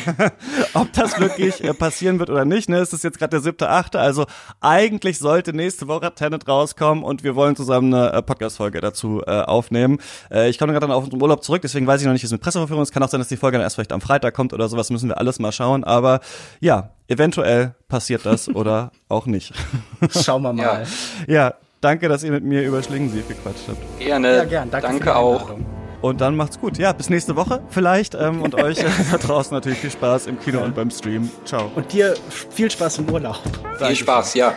(laughs) ob das wirklich äh, passieren wird oder nicht. Ne? Es ist jetzt gerade der siebte, achte. Also eigentlich sollte nächste Woche Tenet rauskommen und wir wollen zusammen eine äh, Podcast-Folge dazu äh, aufnehmen. Äh, ich komme gerade dann auf unseren Urlaub zurück, deswegen weiß ich noch nicht, wie es mit Presseverführung ist. Es kann auch sein, dass die Folge dann erst vielleicht am Freitag kommt oder sowas. Müssen wir alles mal schauen. Aber ja, eventuell passiert das (laughs) oder auch nicht. Schauen wir mal. ja, danke, dass ihr mit mir über Schlingensief gequatscht habt. Gerne. Ja, gern. Danke, für Danke die auch. Einladung. Und dann macht's gut. Ja, bis nächste Woche vielleicht. Ähm, und euch äh, da draußen natürlich viel Spaß im Kino und beim Stream. Ciao. Und dir viel Spaß im Urlaub. Viel Spaß, ja.